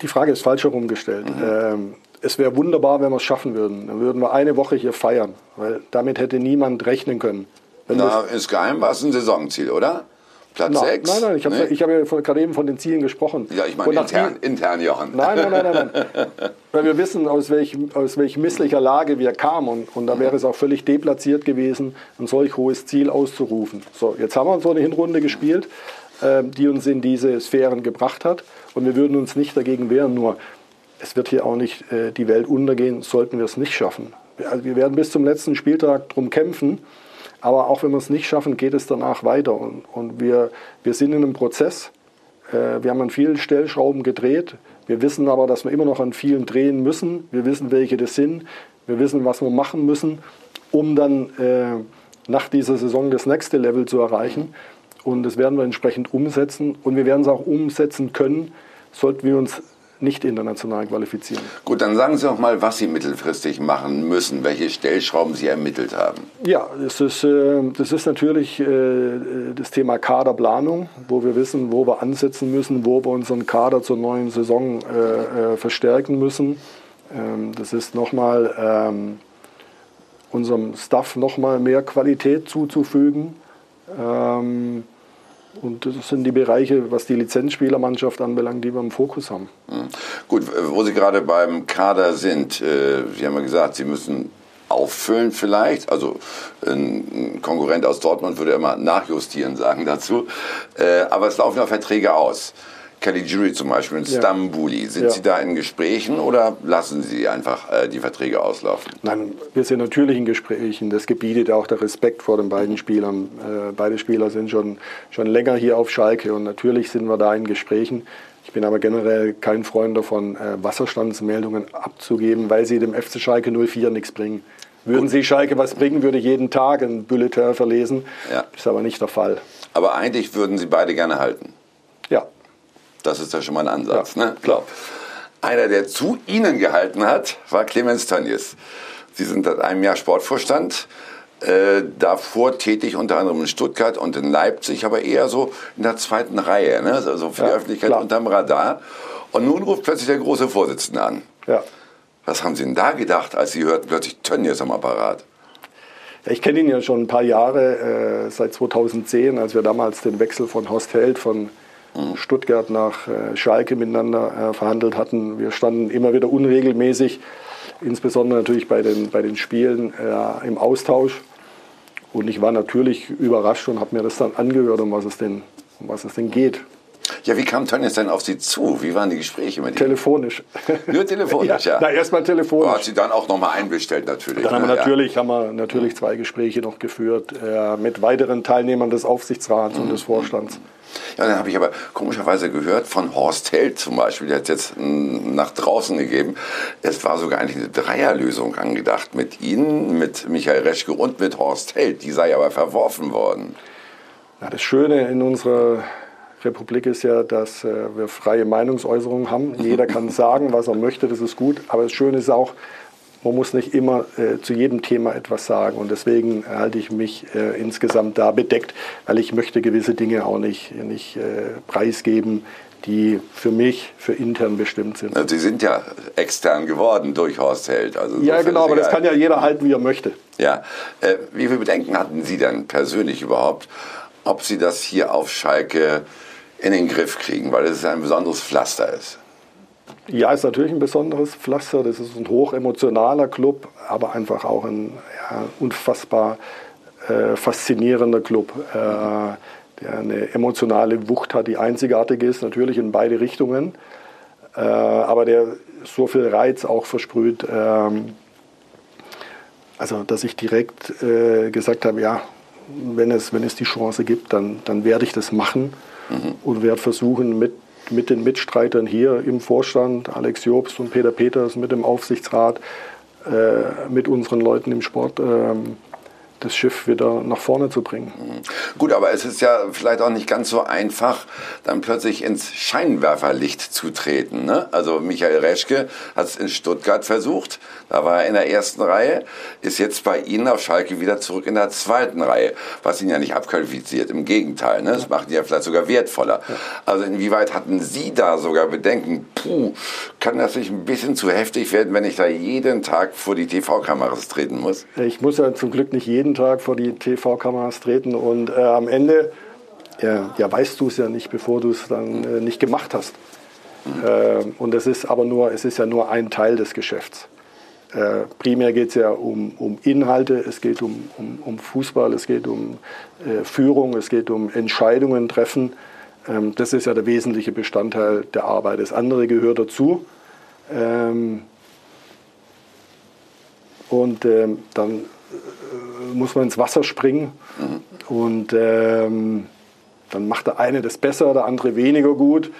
Die Frage ist falsch herumgestellt. Mhm. Ähm, es wäre wunderbar, wenn wir es schaffen würden. Dann würden wir eine Woche hier feiern, weil damit hätte niemand rechnen können. Wenn Na, insgeheim war es ein Saisonziel, oder? Platz 6? Nein, nein, ich habe nee. hab ja gerade eben von den Zielen gesprochen. Ja, ich meine intern, intern, Jochen. Nein, nein, nein, nein. nein. Weil wir wissen, aus welch, aus welch misslicher Lage wir kamen. Und, und da wäre es auch völlig deplatziert gewesen, ein solch hohes Ziel auszurufen. So, jetzt haben wir so eine Hinrunde gespielt, äh, die uns in diese Sphären gebracht hat. Und wir würden uns nicht dagegen wehren. Nur, es wird hier auch nicht äh, die Welt untergehen, sollten wir es nicht schaffen. Also wir werden bis zum letzten Spieltag darum kämpfen. Aber auch wenn wir es nicht schaffen, geht es danach weiter. Und, und wir, wir sind in einem Prozess. Äh, wir haben an vielen Stellschrauben gedreht. Wir wissen aber, dass wir immer noch an vielen drehen müssen. Wir wissen, welche das sind. Wir wissen, was wir machen müssen, um dann äh, nach dieser Saison das nächste Level zu erreichen. Und das werden wir entsprechend umsetzen. Und wir werden es auch umsetzen können, sollten wir uns nicht international qualifizieren. Gut, dann sagen Sie doch mal, was Sie mittelfristig machen müssen, welche Stellschrauben Sie ermittelt haben. Ja, das ist, äh, das ist natürlich äh, das Thema Kaderplanung, wo wir wissen, wo wir ansetzen müssen, wo wir unseren Kader zur neuen Saison äh, verstärken müssen. Ähm, das ist nochmal ähm, unserem Staff nochmal mehr Qualität zuzufügen. Ähm, und das sind die Bereiche, was die Lizenzspielermannschaft anbelangt, die wir im Fokus haben. Mhm. Gut, wo Sie gerade beim Kader sind, äh, Sie haben ja gesagt, Sie müssen auffüllen vielleicht. Also ein Konkurrent aus Dortmund würde immer nachjustieren sagen dazu. Äh, aber es laufen ja Verträge aus. Caligiuri zum Beispiel und ja. Stambuli. Sind ja. Sie da in Gesprächen oder lassen Sie einfach äh, die Verträge auslaufen? Nein, wir sind natürlich in Gesprächen. Das gebietet auch der Respekt vor den beiden Spielern. Äh, beide Spieler sind schon, schon länger hier auf Schalke und natürlich sind wir da in Gesprächen. Ich bin aber generell kein Freund davon, äh, Wasserstandsmeldungen abzugeben, weil sie dem FC Schalke 04 nichts bringen. Würden Sie Schalke was bringen, würde jeden Tag ein Bulletin verlesen. Ja. Ist aber nicht der Fall. Aber eigentlich würden Sie beide gerne halten. Das ist ja schon mal ein Ansatz. Ja, ne? klar. Einer, der zu Ihnen gehalten hat, war Clemens Tönnies. Sie sind seit einem Jahr Sportvorstand, äh, davor tätig unter anderem in Stuttgart und in Leipzig, aber eher so in der zweiten Reihe, ne? also für ja, die Öffentlichkeit klar. unterm Radar. Und nun ruft plötzlich der große Vorsitzende an. Ja. Was haben Sie denn da gedacht, als Sie hörten plötzlich Tönnies am Apparat? Ich kenne ihn ja schon ein paar Jahre, äh, seit 2010, als wir damals den Wechsel von Horst Held von Stuttgart nach äh, Schalke miteinander äh, verhandelt hatten. Wir standen immer wieder unregelmäßig, insbesondere natürlich bei den, bei den Spielen äh, im Austausch. Und ich war natürlich überrascht und habe mir das dann angehört, um was es denn, um was es denn geht. Ja, wie kam Tönnies denn auf Sie zu? Wie waren die Gespräche mit ihm? Telefonisch. Nur telefonisch, ja. Na, erstmal telefonisch. Oh, hat sie dann auch nochmal einbestellt natürlich. Dann haben wir ne? natürlich, haben wir natürlich zwei Gespräche noch geführt äh, mit weiteren Teilnehmern des Aufsichtsrats und des Vorstands. Ja, dann habe ich aber komischerweise gehört von Horst Held zum Beispiel, der hat jetzt mm, nach draußen gegeben. Es war sogar eigentlich eine Dreierlösung angedacht mit Ihnen, mit Michael Reschke und mit Horst Held. Die sei aber verworfen worden. Ja, das Schöne in unserer Republik ist ja, dass äh, wir freie Meinungsäußerung haben. Jeder kann sagen, was er möchte, das ist gut. Aber das Schöne ist auch, man muss nicht immer äh, zu jedem Thema etwas sagen. Und deswegen halte ich mich äh, insgesamt da bedeckt, weil ich möchte gewisse Dinge auch nicht, nicht äh, preisgeben, die für mich, für intern bestimmt sind. Sie sind ja extern geworden durch Horst Held. Also ja, genau, aber das kann ja jeder halten, wie er möchte. Ja, äh, wie viele Bedenken hatten Sie denn persönlich überhaupt, ob Sie das hier auf Schalke in den Griff kriegen, weil es ein besonderes Pflaster ist? Ja, ist natürlich ein besonderes Pflaster. Das ist ein hochemotionaler Club, aber einfach auch ein ja, unfassbar äh, faszinierender Club, äh, der eine emotionale Wucht hat, die einzigartig ist, natürlich in beide Richtungen, äh, aber der so viel Reiz auch versprüht. ähm, also, dass ich direkt äh, gesagt habe, ja, wenn es, wenn es die Chance gibt, dann, dann werde ich das machen und werde versuchen, mit, mit den Mitstreitern hier im Vorstand, Alex Jobst und Peter Peters, mit dem Aufsichtsrat, äh, mit unseren Leuten im Sport, ähm, das Schiff wieder nach vorne zu bringen. Gut, aber es ist ja vielleicht auch nicht ganz so einfach, dann plötzlich ins Scheinwerferlicht zu treten. Ne? Also Michael Reschke hat es in Stuttgart versucht, da war er in der ersten Reihe, ist jetzt bei Ihnen auf Schalke wieder zurück in der zweiten Reihe, was ihn ja nicht abqualifiziert, im Gegenteil, ne? das macht ihn ja vielleicht sogar wertvoller. Also inwieweit hatten Sie da sogar Bedenken, puh, kann das nicht ein bisschen zu heftig werden, wenn ich da jeden Tag vor die TV-Kameras treten muss? Ich muss ja zum Glück nicht jeden Tag vor die TV-Kameras treten und äh, am Ende ja, ja, weißt du es ja nicht, bevor du es dann äh, nicht gemacht hast. Äh, und es ist aber nur, es ist ja nur ein Teil des Geschäfts. Äh, primär geht es ja um, um Inhalte, es geht um, um, um Fußball, es geht um äh, Führung, es geht um Entscheidungen treffen. Ähm, das ist ja der wesentliche Bestandteil der Arbeit. Das andere gehört dazu. Ähm, und ähm, dann muss man ins Wasser springen und ähm, dann macht der eine das besser, der andere weniger gut.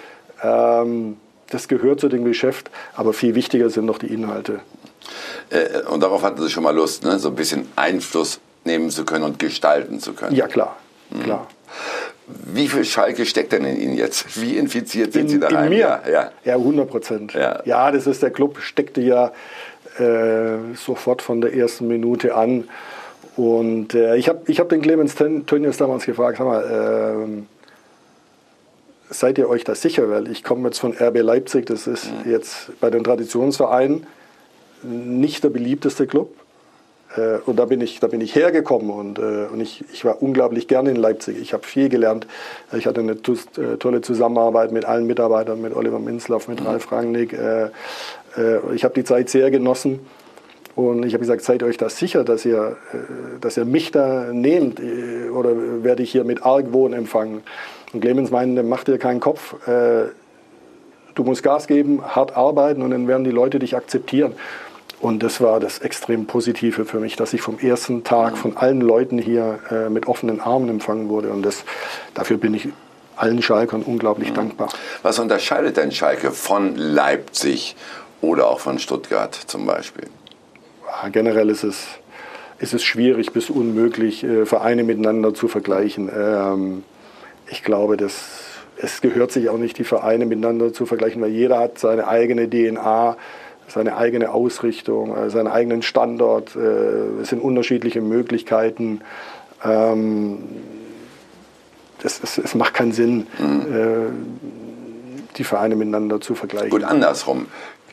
Ähm, das gehört zu dem Geschäft, aber viel wichtiger sind noch die Inhalte. Äh, und darauf hatten Sie schon mal Lust, ne? so ein bisschen Einfluss nehmen zu können und gestalten zu können. Ja, klar, klar. Wie viel Schalke steckt denn in Ihnen jetzt? Wie infiziert sind In, Sie da in mir? Ja, ja. ja 100 Prozent. Ja. Ja. das ist der Club, steckte ja äh, sofort von der ersten Minute an. Und äh, ich habe ich hab den Clemens Tön- Tönnies damals gefragt, sag mal, ähm, seid ihr euch da sicher? Weil ich komme jetzt von RB Leipzig, das ist jetzt bei den Traditionsvereinen nicht der beliebteste Club. Äh, und da bin ich, da bin ich hergekommen und, äh, und ich, ich war unglaublich gerne in Leipzig. Ich habe viel gelernt. Ich hatte eine äh, tolle Zusammenarbeit mit allen Mitarbeitern, mit Oliver Minzlaff, mit Ralf Rangnick. Äh, äh, ich habe die Zeit sehr genossen. Und ich habe gesagt, seid euch da sicher, dass ihr, äh, dass ihr mich da nehmt äh, oder werde ich hier mit Argwohn empfangen? Und Clemens meinte, mach dir keinen Kopf, äh, du musst Gas geben, hart arbeiten und dann werden die Leute dich akzeptieren. Und das war das extrem Positive für mich, dass ich vom ersten Tag von allen Leuten hier mit offenen Armen empfangen wurde. Und das, dafür bin ich allen Schalkern unglaublich dankbar. Was unterscheidet denn Schalke von Leipzig oder auch von Stuttgart zum Beispiel? Ja, generell ist es, ist es schwierig bis unmöglich, äh, Vereine miteinander zu vergleichen. Ähm, ich glaube, dass es gehört sich auch nicht, die Vereine miteinander zu vergleichen, weil jeder hat seine eigene DNA, seine eigene Ausrichtung, äh, seinen eigenen Standort. Äh, es sind unterschiedliche Möglichkeiten. Ähm, es, es, es macht keinen Sinn, äh, die Vereine miteinander zu vergleichen. Gut, andersrum.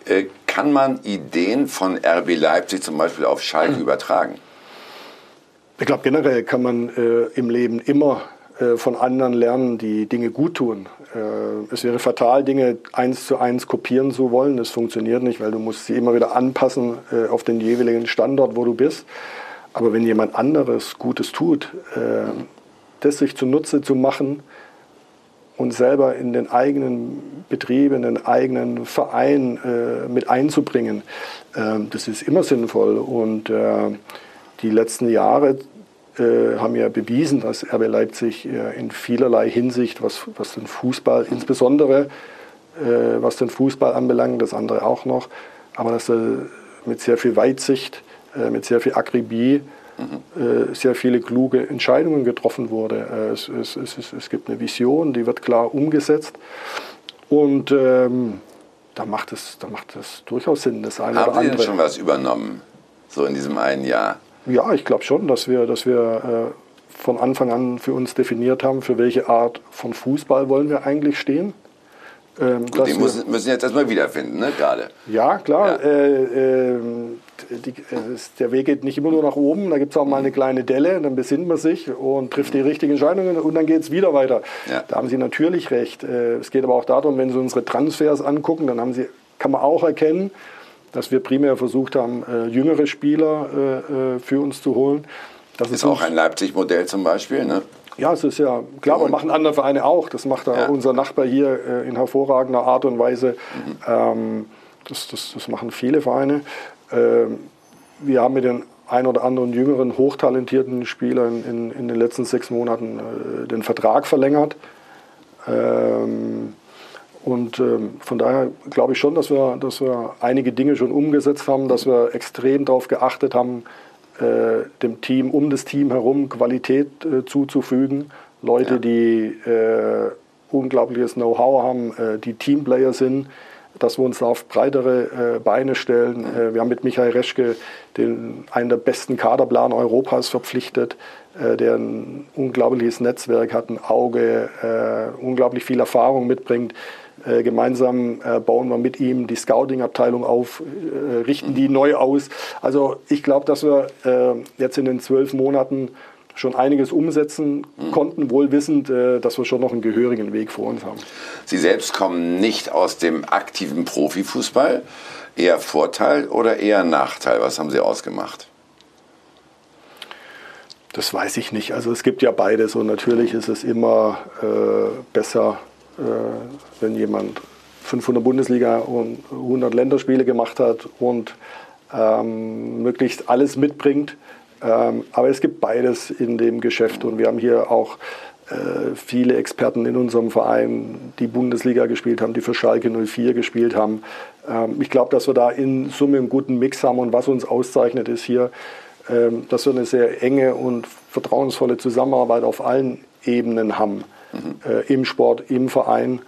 Äh, Kann man Ideen von RB Leipzig zum Beispiel auf Schalke übertragen? Ich glaube, generell kann man äh, im Leben immer äh, von anderen lernen, die Dinge gut tun. Äh, es wäre fatal, Dinge eins zu eins kopieren zu wollen. Das funktioniert nicht, weil du musst sie immer wieder anpassen äh, auf den jeweiligen Standort, wo du bist. Aber wenn jemand anderes Gutes tut, äh, das sich zunutze zu machen uns selber in den eigenen Betrieb, in den eigenen Verein äh, mit einzubringen. Ähm, das ist immer sinnvoll. Und äh, die letzten Jahre äh, haben ja bewiesen, dass RB Leipzig äh, in vielerlei Hinsicht, was, was den Fußball insbesondere, äh, was den Fußball anbelangt, das andere auch noch, aber dass er mit sehr viel Weitsicht, äh, mit sehr viel Akribie mhm. sehr viele kluge Entscheidungen getroffen wurde. Es, es, es, es, gibt eine Vision, die wird klar umgesetzt. Und ähm, da, macht es, da macht es durchaus Sinn, das eine Haben oder andere. Haben Sie denn schon was übernommen, so in diesem einen Jahr? Ja, ich glaube schon, dass wir, dass wir äh, von Anfang an für uns definiert haben, für welche Art von Fußball wollen wir eigentlich stehen. Ähm, Gut, die müssen, müssen jetzt erstmal wiederfinden, ne, gerade. Ja, klar. Ja. Äh, äh, die, der Weg geht nicht immer nur nach oben, da gibt es auch mal eine kleine Delle, dann besinnt man sich und trifft die richtigen Entscheidungen und dann geht es wieder weiter. Ja. Da haben Sie natürlich recht. Äh, es geht aber auch darum, wenn Sie unsere Transfers angucken, dann haben Sie, kann man auch erkennen, dass wir primär versucht haben, äh, jüngere Spieler äh, für uns zu holen. Das ist, ist auch ein Leipzig-Modell zum Beispiel, ne? Ja, es ist ja klar, aber machen andere Vereine auch. Das macht ja. unser Nachbar hier äh, in hervorragender Art und Weise. Mhm. Ähm, das, das, das, machen viele Vereine. Ähm, wir haben mit den ein oder anderen jüngeren, hochtalentierten Spielern in, in den letzten sechs Monaten äh, den Vertrag verlängert. Ähm, und ähm, von daher glaube ich schon, dass wir, dass wir einige Dinge schon umgesetzt haben, dass wir extrem darauf geachtet haben, äh, dem Team, um das Team herum Qualität äh, zuzufügen. Leute, ja. die äh, unglaubliches Know-how haben, äh, die Teamplayer sind, dass wir uns auf breitere äh, Beine stellen. Mhm. wir haben mit Michael Reschke den, einen der besten Kaderplaner Europas verpflichtet, der ein unglaubliches Netzwerk hat, ein Auge, unglaublich viel Erfahrung mitbringt. Äh, gemeinsam äh, bauen wir mit ihm die Scouting-Abteilung auf, äh, richten die neu aus. Also ich glaube, dass wir äh, jetzt in den zwölf Monaten schon einiges umsetzen konnten, wohl wissend, äh, dass wir schon noch einen gehörigen Weg vor uns haben. Sie selbst kommen nicht aus dem aktiven Profifußball. Eher Vorteil oder eher Nachteil? Was haben Sie ausgemacht? Das weiß ich nicht. Also es gibt ja beides und natürlich ist es immer äh, besser, äh, wenn jemand 500 Bundesliga und 100 Länderspiele gemacht hat und ähm, möglichst alles mitbringt. Ähm, aber es gibt beides in dem Geschäft und wir haben hier auch äh, viele Experten in unserem Verein, die Bundesliga gespielt haben, die für Schalke 04 gespielt haben. Ähm, ich glaube, dass wir da in Summe einen guten Mix haben und was uns auszeichnet ist hier, ähm, dass wir eine sehr enge und vertrauensvolle Zusammenarbeit auf allen Ebenen haben äh, im Sport, im Verein.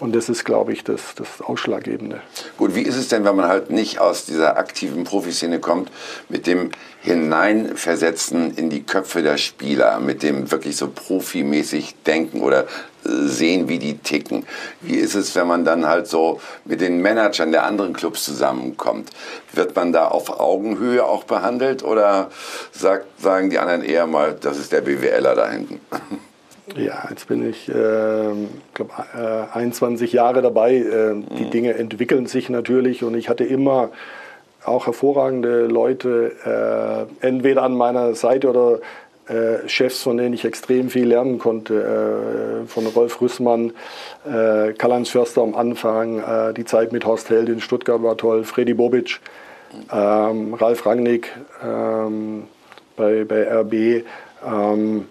Und das ist, glaube ich, das, das Ausschlaggebende. Gut, wie ist es denn, wenn man halt nicht aus dieser aktiven Profiszene kommt, mit dem Hineinversetzen in die Köpfe der Spieler, mit dem wirklich so profimäßig denken oder äh, sehen, wie die ticken? Wie ist es, wenn man dann halt so mit den Managern der anderen Clubs zusammenkommt? Wird man da auf Augenhöhe auch behandelt oder sagt, sagen die anderen eher mal, das ist der BWLer da hinten? Ja, jetzt bin ich, äh, glaube, äh, 21 Jahre dabei. Äh, mhm. Die Dinge entwickeln sich natürlich und ich hatte immer auch hervorragende Leute, äh, entweder an meiner Seite oder äh, Chefs, von denen ich extrem viel lernen konnte. Äh, von Rolf Rüssmann, äh, Karl-Heinz Förster am Anfang, die Zeit mit Horst Held in Stuttgart war toll, Freddy Bobic, ähm, Ralf Rangnick ähm, bei, bei RB. Ähm,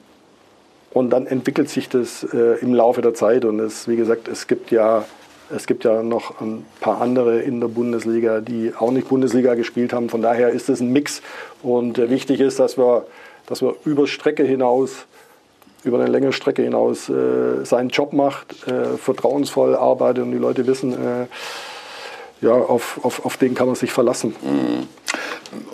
und dann entwickelt sich das äh, im Laufe der Zeit. Und es, wie gesagt, es gibt ja es gibt ja noch ein paar andere in der Bundesliga, die auch nicht Bundesliga gespielt haben. Von daher ist es ein Mix. Und äh, wichtig ist, dass wir, dass wir über Strecke hinaus, über eine längere Strecke hinaus äh, seinen Job macht, äh, vertrauensvoll arbeitet und die Leute wissen, äh, ja, auf, auf, auf den kann man sich verlassen. Mhm.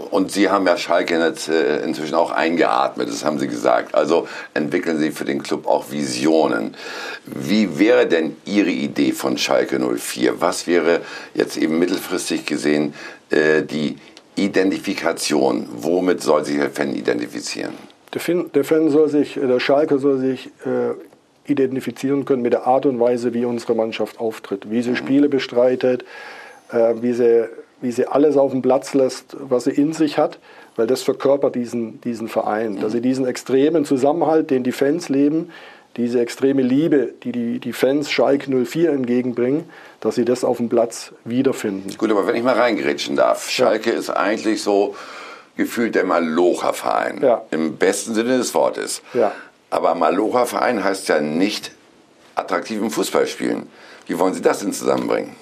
Und Sie haben ja Schalke jetzt, äh, inzwischen auch eingeatmet, das haben Sie gesagt. Also entwickeln Sie für den Club auch Visionen. Wie wäre denn Ihre Idee von Schalke 04? Was wäre jetzt eben mittelfristig gesehen äh, die Identifikation? Womit soll sich der Fan identifizieren? Der Fan, der Fan soll sich, der Schalke soll sich äh, identifizieren können mit der Art und Weise, wie unsere Mannschaft auftritt, wie sie mhm. Spiele bestreitet, äh, wie sie wie sie alles auf den Platz lässt, was sie in sich hat, weil das verkörpert diesen, diesen Verein. Dass sie diesen extremen Zusammenhalt, den die Fans leben, diese extreme Liebe, die die, die Fans Schalke 04 entgegenbringen, dass sie das auf dem Platz wiederfinden. Gut, aber wenn ich mal reingerätschen darf, Schalke ist eigentlich so gefühlt der Malocha-Verein. Ja. Im besten Sinne des Wortes. Ja. Aber Malocha-Verein heißt ja nicht attraktiven Fußball spielen. Wie wollen Sie das denn zusammenbringen?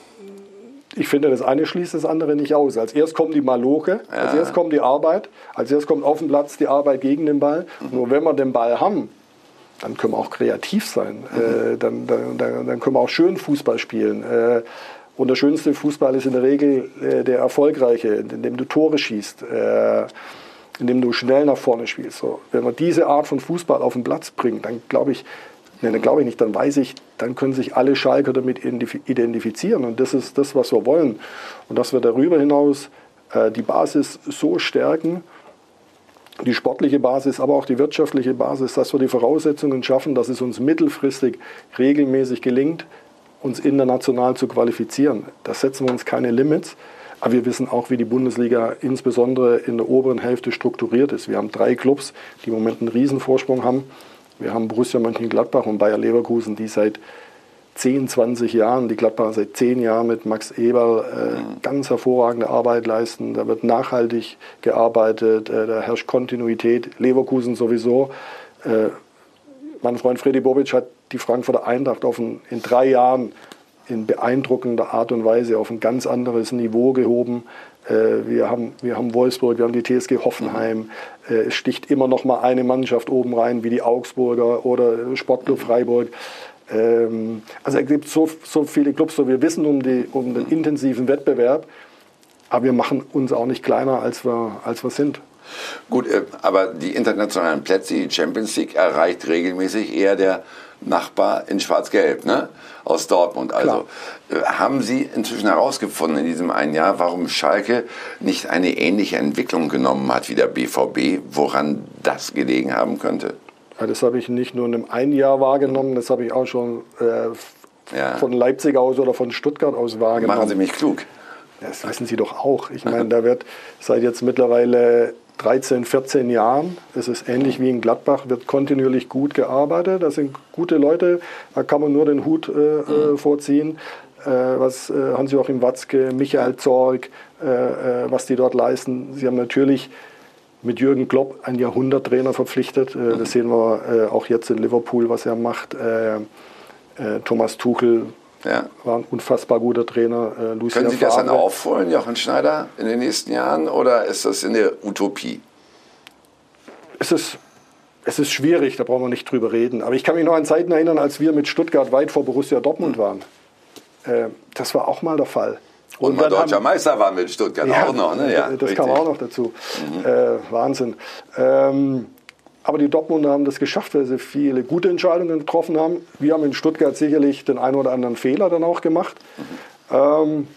Ich finde, das eine schließt das andere nicht aus. Als erst kommt die Maloche, als erst kommt die Arbeit, als erst kommt auf dem Platz die Arbeit gegen den Ball. Nur wenn wir den Ball haben, dann können wir auch kreativ sein. Äh, dann, dann, dann, können wir auch schön Fußball spielen. Äh, und der schönste Fußball ist in der Regel äh, der erfolgreiche, in dem du Tore schießt, äh, in dem du schnell nach vorne spielst. So, wenn man diese Art von Fußball auf den Platz bringt, dann glaube ich, nee, dann glaube ich nicht, dann weiß ich, dann können sich alle Schalker damit identif- identifizieren. Und das ist das, was wir wollen. Und dass wir darüber hinaus äh, die Basis so stärken, die sportliche Basis, aber auch die wirtschaftliche Basis, dass wir die Voraussetzungen schaffen, dass es uns mittelfristig regelmäßig gelingt, uns international zu qualifizieren. Da setzen wir uns keine Limits. Aber wir wissen auch, wie die Bundesliga insbesondere in der oberen Hälfte strukturiert ist. Wir haben drei Clubs, die im Moment einen Riesenvorsprung haben. Wir haben Borussia Mönchengladbach und Bayer Leverkusen, die seit 10, 20 Jahren, die Gladbacher seit 10 Jahren mit Max Eberl äh, ganz hervorragende Arbeit leisten. Da wird nachhaltig gearbeitet, äh, da herrscht Kontinuität. Leverkusen sowieso. Äh, mein Freund Freddy Bobic hat die Frankfurter Eintracht auf ein, in drei Jahren in beeindruckender Art und Weise auf ein ganz anderes Niveau gehoben. Äh, wir, haben, wir haben Wolfsburg, wir haben die TSG Hoffenheim. Äh, es sticht immer noch mal eine Mannschaft oben rein, wie die Augsburger oder Sportclub Freiburg. Ähm, also es gibt so, so viele Clubs, so wir wissen um, die, um den intensiven Wettbewerb, aber wir machen uns auch nicht kleiner, als wir, als wir sind. Gut, äh, aber die internationalen Plätze, die Champions League, erreicht regelmäßig eher der Nachbar in Schwarz-Gelb, ne? aus Dortmund. Also äh, haben Sie inzwischen herausgefunden in diesem einen Jahr, warum Schalke nicht eine ähnliche Entwicklung genommen hat wie der BVB, woran das gelegen haben könnte? Ja, das habe ich nicht nur in einem einen Jahr wahrgenommen, das habe ich auch schon äh, Ja. von Leipzig aus oder von Stuttgart aus wahrgenommen. Machen Sie mich klug. Das wissen Sie doch auch. Ich meine, da wird seit jetzt mittlerweile 13, 14 Jahren, es ist ähnlich wie in Gladbach, wird kontinuierlich gut gearbeitet. Das sind gute Leute, da kann man nur den Hut äh, äh, vorziehen. Äh, was äh, Hans-Joachim Watzke, Michael Zorg, äh, äh, was die dort leisten. Sie haben natürlich mit Jürgen Klopp einen Jahrhunderttrainer verpflichtet. Das sehen wir auch jetzt in Liverpool, was er macht. Thomas Tuchel Ja. war ein unfassbar guter Trainer. Äh, Lucien Können Sie das dann aufholen, Jochen Schneider, in den nächsten Jahren, oder ist das in der Utopie? es ist, es ist schwierig, da brauchen wir nicht drüber reden. Aber ich kann mich noch an Zeiten erinnern, als wir mit Stuttgart weit vor Borussia Dortmund waren. Äh, das war auch mal der Fall. Und, mal dann deutscher haben- Meister waren mit Stuttgart Ja, auch noch, ne? Ja, das kam richtig. Mhm. auch noch dazu. Äh, Wahnsinn. Ähm, aber die Dortmunder haben das geschafft, weil sie viele gute Entscheidungen getroffen haben. Wir haben in Stuttgart sicherlich den einen oder anderen Fehler dann auch gemacht. Mhm.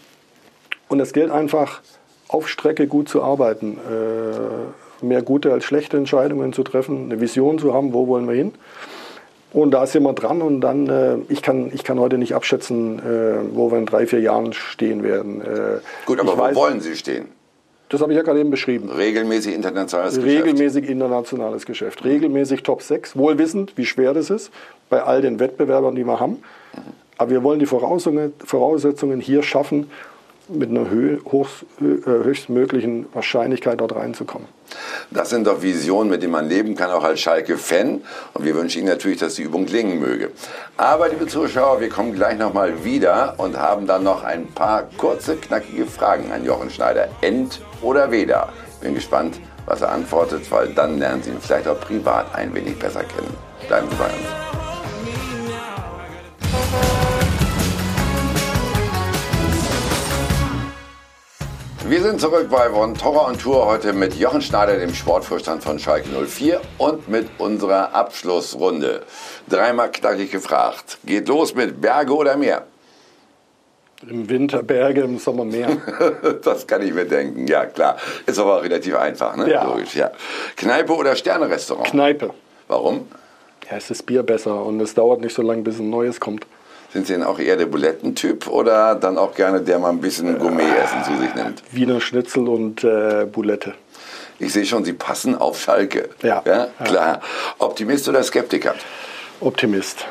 Und es gilt einfach, auf Strecke gut zu arbeiten. Äh, mehr gute als schlechte Entscheidungen zu treffen, eine Vision zu haben, wo wollen wir hin. Und da sind wir dran und dann, äh, ich, kann, ich kann heute nicht abschätzen, äh, wo wir in drei, vier Jahren stehen werden. Äh, Gut, aber wo weiß- wollen Sie stehen? Das habe ich ja gerade eben beschrieben. Regelmäßig internationales Geschäft. Regelmäßig internationales Geschäft, regelmäßig Top 6, wohlwissend, wie schwer das ist bei all den Wettbewerbern, die wir haben. Aber wir wollen die Voraussetzungen hier schaffen, mit einer hö hoch, äh, höchstmöglichen Wahrscheinlichkeit dort reinzukommen. Das sind doch Visionen, mit denen man leben kann, auch als Schalke-Fan. Und wir wünschen Ihnen natürlich, dass die Übung gelingen möge. Aber, liebe Zuschauer, wir kommen gleich nochmal wieder und haben dann noch ein paar kurze, knackige Fragen an Jochen Schneider. End oder weder? Bin gespannt, was er antwortet, weil dann lernen Sie ihn vielleicht auch privat ein wenig besser kennen. Bleiben Sie bei uns. Wir sind zurück bei Von Torra und Tour heute mit Jochen Schneider, dem Sportvorstand von Schalke 04 und mit unserer Abschlussrunde. Dreimal knackig gefragt. Geht los mit Berge oder Meer? Im Winter Berge, im Sommer Meer. Das kann ich mir denken, ja klar. Ist aber relativ einfach, ne? Ja. Logisch, ja. Kneipe oder Sternerestaurant? Kneipe. Warum? Ja, es ist Bier besser und es dauert nicht so lange, bis ein neues kommt. Sind Sie denn auch eher der Bulettentyp oder dann auch gerne der mal ein bisschen Gourmet-Essen zu sich nimmt? Wiener Schnitzel und äh, Boulette. Ich sehe schon, Sie passen auf Schalke. Ja. ja klar. Optimist oder Skeptiker? Optimist.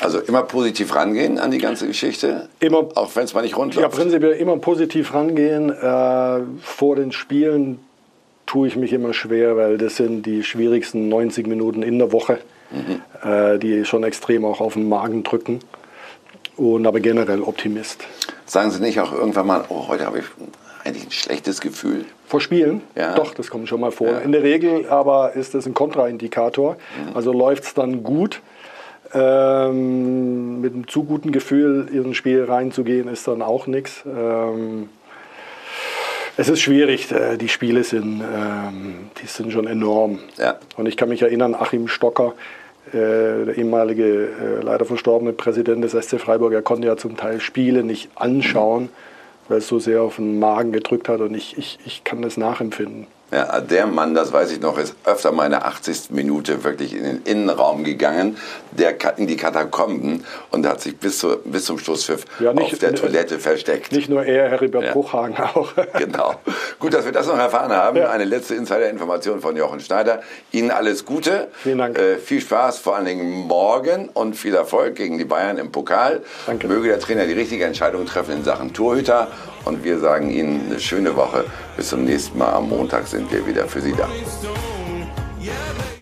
Also immer positiv rangehen an die ganze Geschichte. Immer. Auch wenn es mal nicht rund Ja, prinzipiell immer positiv rangehen. Äh, vor den Spielen tue ich mich immer schwer, weil das sind die schwierigsten 90 Minuten in der Woche, äh, die schon extrem auch auf den Magen drücken. Und aber generell Optimist. Sagen Sie nicht auch irgendwann mal, oh, heute habe ich eigentlich ein schlechtes Gefühl. Vor Spielen? Ja. Doch, das kommt schon mal vor. Ja. In der Regel aber ist das ein Kontraindikator. Also läuft es dann gut. Ähm, mit einem zu guten Gefühl in ein Spiel reinzugehen, ist dann auch nichts. Ähm, es ist schwierig. äh, Die Spiele sind, ähm, die sind schon enorm. Ja. Und ich kann mich erinnern, Achim Stocker, der ehemalige, äh, leider verstorbene Präsident des SC Freiburg, er konnte ja zum Teil Spiele nicht anschauen, weil es so sehr auf den Magen gedrückt hat. Und ich, ich, ich kann das nachempfinden. Ja, der Mann, das weiß ich noch, ist öfter mal in der 80. Minute wirklich in den Innenraum gegangen, der in die Katakomben und hat sich bis, zu, bis zum Schlusspfiff Ja, nicht- auf der Toilette versteckt. Nicht nur er, Heribert Ja. Bruchhagen auch. Genau. Gut, dass wir das noch erfahren haben. Ja. Eine letzte Insider-Information von Jochen Schneider. Ihnen alles Gute. Vielen Dank. Äh, viel Spaß, vor allen Dingen morgen und viel Erfolg gegen die Bayern im Pokal. Danke. Möge der Trainer die richtige Entscheidung treffen in Sachen Torhüter. Und wir sagen Ihnen eine schöne Woche. Bis zum nächsten Mal. Am Montag sind wir wieder für Sie da.